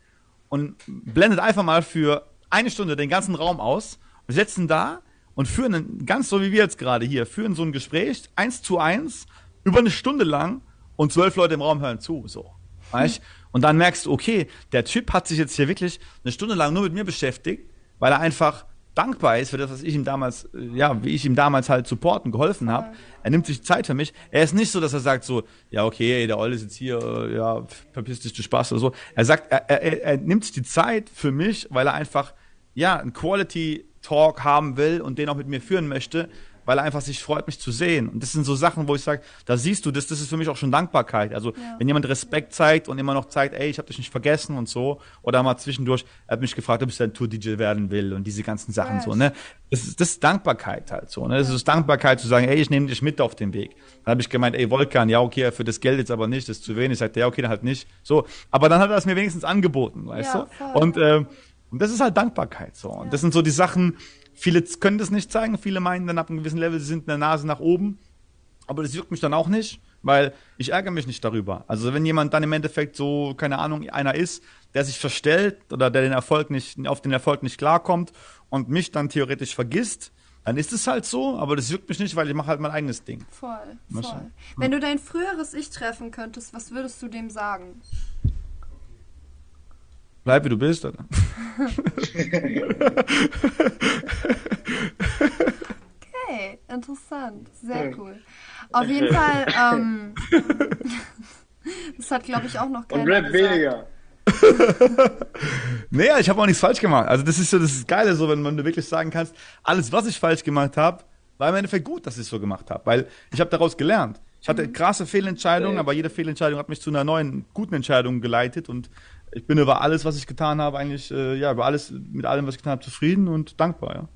Und blendet einfach mal für eine Stunde den ganzen Raum aus. Wir sitzen da und führen, ganz so wie wir jetzt gerade hier, führen so ein Gespräch, eins zu eins, über eine Stunde lang und zwölf Leute im Raum hören zu, so. Weißt? Und dann merkst du, okay, der Typ hat sich jetzt hier wirklich eine Stunde lang nur mit mir beschäftigt, weil er einfach dankbar ist für das, was ich ihm damals, äh, ja, wie ich ihm damals halt supporten, geholfen habe. Er nimmt sich Zeit für mich. Er ist nicht so, dass er sagt so, ja, okay, der Olle ist jetzt hier, äh, ja, verpiss dich, du Spaß oder so. Er sagt, er, er, er nimmt sich die Zeit für mich, weil er einfach, ja, ein Quality Talk haben will und den auch mit mir führen möchte weil er einfach sich freut, mich zu sehen. Und das sind so Sachen, wo ich sage, da siehst du, das, das ist für mich auch schon Dankbarkeit. Also ja. wenn jemand Respekt zeigt und immer noch zeigt, ey, ich habe dich nicht vergessen und so, oder mal zwischendurch, er hat mich gefragt, ob ich ein Tour-DJ werden will und diese ganzen Sachen ja. so, ne? Das ist, das ist Dankbarkeit halt so, ne? Das ist Dankbarkeit zu sagen, ey, ich nehme dich mit auf den Weg. Dann habe ich gemeint, ey, Volkan, ja, okay, für das Geld jetzt aber nicht, das ist zu wenig. Sagt er, ja, okay, dann halt nicht. So, aber dann hat er es mir wenigstens angeboten, weißt ja, du? Und, äh, und das ist halt Dankbarkeit so. Und das sind so die Sachen, Viele können das nicht zeigen, viele meinen dann ab einem gewissen Level, sie sind in der Nase nach oben. Aber das juckt mich dann auch nicht, weil ich ärgere mich nicht darüber. Also wenn jemand dann im Endeffekt so, keine Ahnung, einer ist, der sich verstellt oder der den Erfolg nicht, auf den Erfolg nicht klarkommt und mich dann theoretisch vergisst, dann ist es halt so, aber das juckt mich nicht, weil ich mache halt mein eigenes Ding. Voll, voll. Wenn du dein früheres Ich treffen könntest, was würdest du dem sagen? Bleib wie du bist, Alter. okay, interessant. Sehr cool. Auf jeden Fall, (laughs) ähm, (laughs) das hat, glaube ich, auch noch keiner Und Rap weniger. (laughs) naja, ich habe auch nichts falsch gemacht. Also das ist so das Geile, so wenn man wirklich sagen kannst, alles, was ich falsch gemacht habe, war im Endeffekt gut, dass ich es so gemacht habe, weil ich habe daraus gelernt. Ich hatte mhm. krasse Fehlentscheidungen, aber jede Fehlentscheidung hat mich zu einer neuen guten Entscheidung geleitet und ich bin über alles, was ich getan habe, eigentlich, äh, ja, über alles, mit allem, was ich getan habe, zufrieden und dankbar, ja.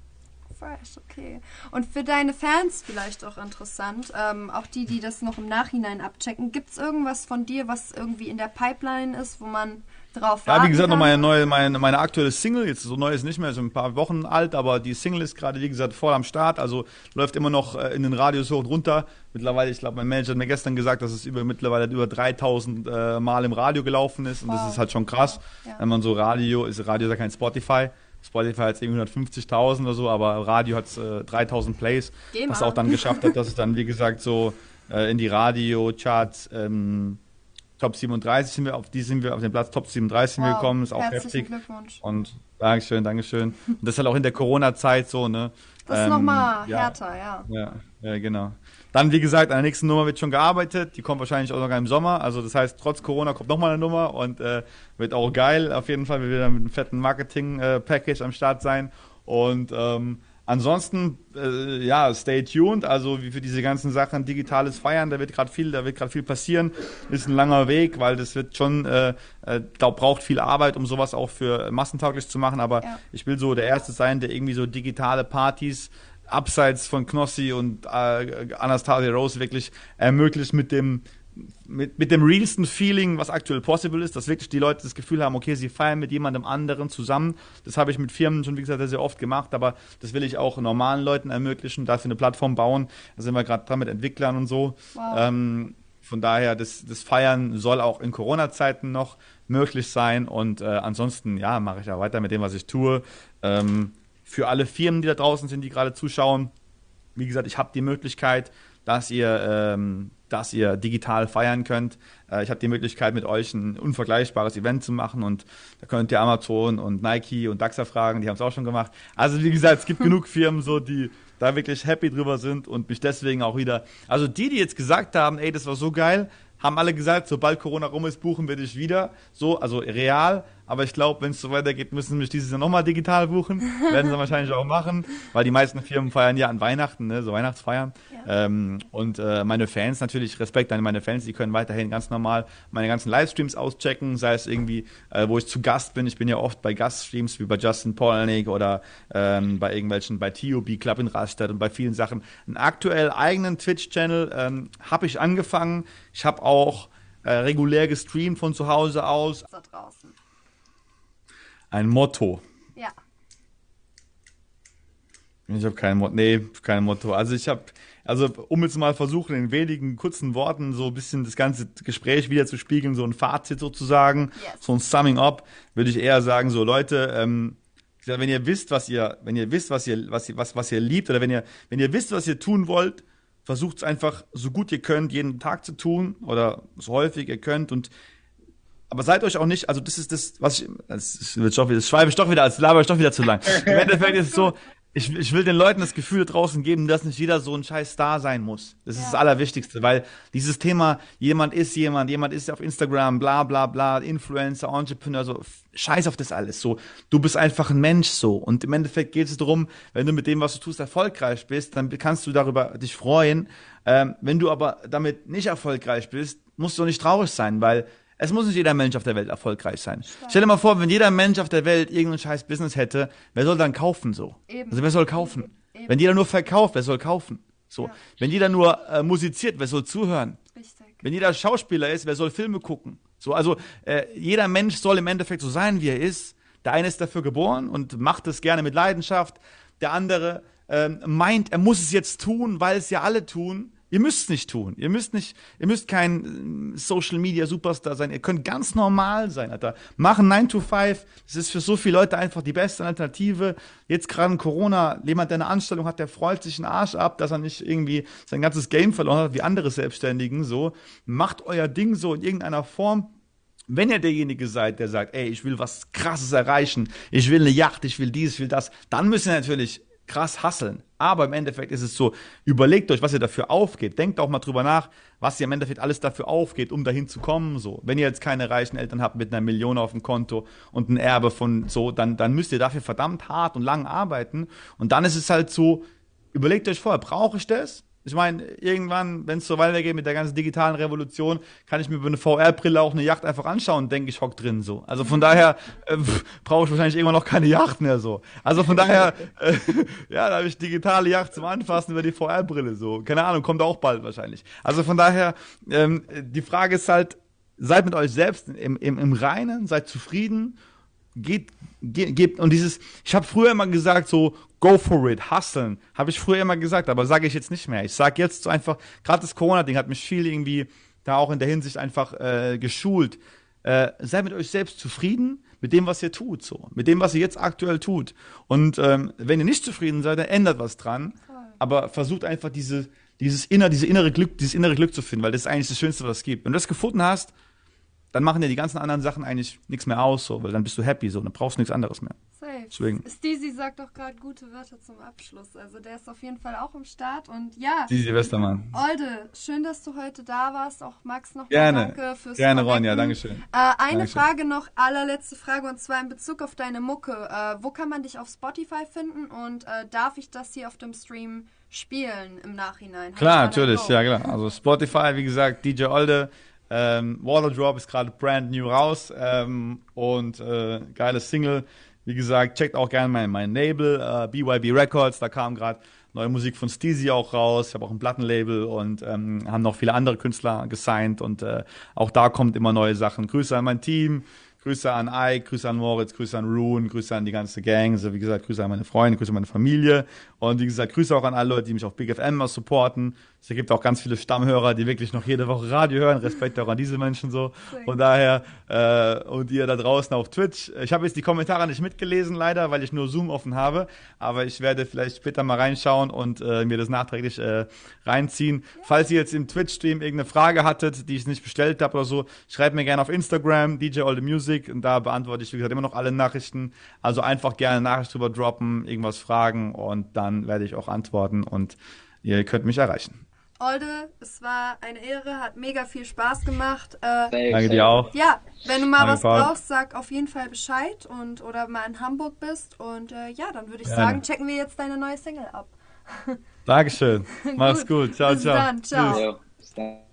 Fresh, okay. Und für deine Fans vielleicht auch interessant, ähm, auch die, die das noch im Nachhinein abchecken, gibt es irgendwas von dir, was irgendwie in der Pipeline ist, wo man drauf Ja, wie gesagt, noch meine neue, meine, meine aktuelle Single, jetzt so neu ist nicht mehr, so ein paar Wochen alt, aber die Single ist gerade, wie gesagt, voll am Start, also läuft immer noch äh, in den Radios hoch und runter. Mittlerweile, ich glaube, mein Manager hat mir gestern gesagt, dass es über, mittlerweile über 3000 äh, Mal im Radio gelaufen ist und wow. das ist halt schon krass, ja. wenn man so Radio, ist Radio ist ja kein Spotify, Spotify hat es irgendwie 150.000 oder so, aber Radio hat äh, 3000 Plays, was auch dann geschafft hat, dass es dann, wie gesagt, so äh, in die Radio-Charts ähm, Top 37 sind wir, auf die sind wir auf den Platz Top 37 wow, gekommen, ist auch heftig. Glückwunsch. Und Dankeschön, Dankeschön. Und das ist halt auch in der Corona-Zeit so, ne? Das ist ähm, nochmal härter, ja. ja. Ja, genau. Dann, wie gesagt, an der nächsten Nummer wird schon gearbeitet. Die kommt wahrscheinlich auch sogar im Sommer. Also das heißt, trotz Corona kommt nochmal eine Nummer und äh, wird auch geil. Auf jeden Fall, wir werden mit einem fetten Marketing-Package äh, am Start sein. Und ähm, Ansonsten, äh, ja, stay tuned. Also wie für diese ganzen Sachen digitales Feiern, da wird gerade viel, da wird gerade viel passieren. Ist ein langer Weg, weil das wird schon, äh, äh, da braucht viel Arbeit, um sowas auch für massentauglich zu machen. Aber ja. ich will so der Erste sein, der irgendwie so digitale Partys abseits von Knossi und äh, Anastasia Rose wirklich ermöglicht mit dem mit, mit dem realsten Feeling, was aktuell possible ist, dass wirklich die Leute das Gefühl haben, okay, sie feiern mit jemandem anderen zusammen. Das habe ich mit Firmen schon, wie gesagt, sehr, sehr oft gemacht, aber das will ich auch normalen Leuten ermöglichen, dafür eine Plattform bauen. Da sind wir gerade dran mit Entwicklern und so. Wow. Ähm, von daher, das, das Feiern soll auch in Corona-Zeiten noch möglich sein und äh, ansonsten, ja, mache ich ja weiter mit dem, was ich tue. Ähm, für alle Firmen, die da draußen sind, die gerade zuschauen, wie gesagt, ich habe die Möglichkeit, dass ihr ähm, dass ihr digital feiern könnt. Äh, ich habe die Möglichkeit, mit euch ein unvergleichbares Event zu machen und da könnt ihr Amazon und Nike und DAXA fragen, die haben es auch schon gemacht. Also wie gesagt, es gibt (laughs) genug Firmen so, die da wirklich happy drüber sind und mich deswegen auch wieder, also die, die jetzt gesagt haben, ey, das war so geil, haben alle gesagt, sobald Corona rum ist, buchen wir dich wieder. So, also real. Aber ich glaube, wenn es so weitergeht, müssen sie mich dieses Jahr nochmal digital buchen. (laughs) Werden sie wahrscheinlich auch machen, weil die meisten Firmen feiern ja an Weihnachten, ne, so Weihnachtsfeiern. Ja. Ähm, und äh, meine Fans natürlich, Respekt an meine Fans, die können weiterhin ganz normal meine ganzen Livestreams auschecken, sei es irgendwie, äh, wo ich zu Gast bin. Ich bin ja oft bei Gaststreams wie bei Justin Polnick oder ähm, bei irgendwelchen, bei TOB Club in Rastatt und bei vielen Sachen. Einen aktuell eigenen Twitch-Channel ähm, habe ich angefangen. Ich habe auch äh, regulär gestreamt von zu Hause aus. Da draußen. Ein Motto. Ja. Ich habe kein Motto. Nee, kein Motto. Also ich habe, also um jetzt mal versuchen, in wenigen kurzen Worten so ein bisschen das ganze Gespräch wieder zu spiegeln, so ein Fazit sozusagen, yes. so ein Summing up, würde ich eher sagen, so Leute, ähm, wenn ihr wisst, was ihr, wenn ihr wisst, was ihr, was ihr, was, was ihr liebt, oder wenn ihr, wenn ihr wisst, was ihr tun wollt, versucht es einfach so gut ihr könnt, jeden Tag zu tun oder so häufig ihr könnt und aber seid euch auch nicht, also das ist das, was ich, das wird doch wieder, das schweife ich doch wieder, als laber ich doch wieder zu lang. (laughs) Im Endeffekt ist es so, ich, ich will den Leuten das Gefühl draußen geben, dass nicht jeder so ein scheiß Star sein muss. Das ist ja. das Allerwichtigste, weil dieses Thema, jemand ist jemand, jemand ist auf Instagram, bla bla bla, Influencer, Entrepreneur, so, scheiß auf das alles. So, du bist einfach ein Mensch so. Und im Endeffekt geht es darum, wenn du mit dem, was du tust, erfolgreich bist, dann kannst du darüber dich freuen. Ähm, wenn du aber damit nicht erfolgreich bist, musst du nicht traurig sein, weil es muss nicht jeder Mensch auf der Welt erfolgreich sein. Stark. Stell dir mal vor, wenn jeder Mensch auf der Welt irgendein scheiß Business hätte, wer soll dann kaufen so? Eben. Also wer soll kaufen? Eben. Wenn jeder nur verkauft, wer soll kaufen? So. Ja. Wenn jeder nur äh, musiziert, wer soll zuhören? Richtig. Wenn jeder Schauspieler ist, wer soll Filme gucken? So, also äh, jeder Mensch soll im Endeffekt so sein, wie er ist. Der eine ist dafür geboren und macht es gerne mit Leidenschaft. Der andere ähm, meint, er muss es jetzt tun, weil es ja alle tun. Ihr müsst es nicht tun. Ihr müsst nicht, ihr müsst kein äh, Social Media Superstar sein. Ihr könnt ganz normal sein, Alter. Machen 9 to 5. Das ist für so viele Leute einfach die beste Alternative. Jetzt gerade in Corona, jemand, der eine Anstellung hat, der freut sich einen Arsch ab, dass er nicht irgendwie sein ganzes Game verloren hat, wie andere Selbstständigen, so. Macht euer Ding so in irgendeiner Form. Wenn ihr derjenige seid, der sagt, ey, ich will was krasses erreichen, ich will eine Yacht, ich will dies, ich will das, dann müsst ihr natürlich krass hasseln. Aber im Endeffekt ist es so, überlegt euch, was ihr dafür aufgeht. Denkt auch mal drüber nach, was ihr im Endeffekt alles dafür aufgeht, um dahin zu kommen. So, wenn ihr jetzt keine reichen Eltern habt mit einer Million auf dem Konto und ein Erbe von so, dann, dann müsst ihr dafür verdammt hart und lang arbeiten. Und dann ist es halt so, überlegt euch vorher, brauche ich das? Ich meine, irgendwann, wenn es so weitergeht mit der ganzen digitalen Revolution, kann ich mir über eine VR-Brille auch eine Yacht einfach anschauen denke, ich hock drin so. Also von daher äh, brauche ich wahrscheinlich irgendwann noch keine Yacht mehr so. Also von daher, äh, (laughs) ja, da habe ich digitale Yacht zum Anfassen über die VR-Brille so. Keine Ahnung, kommt auch bald wahrscheinlich. Also von daher, ähm, die Frage ist halt, seid mit euch selbst im, im, im Reinen, seid zufrieden geht, geht, geht und dieses, ich habe früher immer gesagt, so go for it, hustlen, habe ich früher immer gesagt, aber sage ich jetzt nicht mehr. Ich sage jetzt so einfach, gerade das Corona-Ding hat mich viel irgendwie da auch in der Hinsicht einfach äh, geschult. Äh, seid mit euch selbst zufrieden mit dem, was ihr tut, so, mit dem, was ihr jetzt aktuell tut. Und ähm, wenn ihr nicht zufrieden seid, dann ändert was dran. Aber versucht einfach diese, dieses inner, diese innere Glück, dieses innere Glück zu finden, weil das ist eigentlich das Schönste, was es gibt. Wenn du das gefunden hast, dann machen dir die ganzen anderen Sachen eigentlich nichts mehr aus, so, weil dann bist du happy, so, dann brauchst du nichts anderes mehr. Safe. Deswegen. Steezy sagt doch gerade gute Wörter zum Abschluss. Also der ist auf jeden Fall auch im Start und ja. Steezy Westermann. Olde, schön, dass du heute da warst. Auch Max noch Gerne. danke fürs Gerne, Ron, ja, danke schön. Äh, eine Dankeschön. Frage noch, allerletzte Frage und zwar in Bezug auf deine Mucke. Äh, wo kann man dich auf Spotify finden und äh, darf ich das hier auf dem Stream spielen im Nachhinein? Klar, natürlich, ja klar. Also Spotify, wie gesagt, DJ Olde. Ähm, Water Drop ist gerade brand new raus ähm, und äh, geiles Single. Wie gesagt, checkt auch gerne mein, mein Label, äh, BYB Records, da kam gerade neue Musik von Steezy auch raus. Ich habe auch ein Plattenlabel und ähm, haben noch viele andere Künstler gesigned und äh, auch da kommt immer neue Sachen. Grüße an mein Team, Grüße an Ike, Grüße an Moritz, Grüße an Rune, Grüße an die ganze Gang. Also wie gesagt, Grüße an meine Freunde, Grüße an meine Familie. Und wie gesagt, Grüße auch an alle Leute, die mich auf Big FM mal supporten. Es gibt auch ganz viele Stammhörer, die wirklich noch jede Woche Radio hören. Respekt auch an diese Menschen so. Von daher, äh, und ihr da draußen auf Twitch. Ich habe jetzt die Kommentare nicht mitgelesen, leider, weil ich nur Zoom offen habe. Aber ich werde vielleicht später mal reinschauen und äh, mir das nachträglich äh, reinziehen. Ja. Falls ihr jetzt im Twitch-Stream irgendeine Frage hattet, die ich nicht bestellt habe oder so, schreibt mir gerne auf Instagram, DJ All the Music. Und da beantworte ich, wie gesagt, immer noch alle Nachrichten. Also einfach gerne Nachricht drüber droppen, irgendwas fragen und dann werde ich auch antworten und ihr könnt mich erreichen. Olde, es war eine Ehre, hat mega viel Spaß gemacht. Äh, Danke dir auch. Ja, wenn du mal Danke was Paul. brauchst, sag auf jeden Fall Bescheid und oder mal in Hamburg bist. Und äh, ja, dann würde ich Gerne. sagen, checken wir jetzt deine neue Single ab. Dankeschön. (laughs) Mach's gut. gut. Ciao, Bis ciao. Dann. Ciao. Tschüss.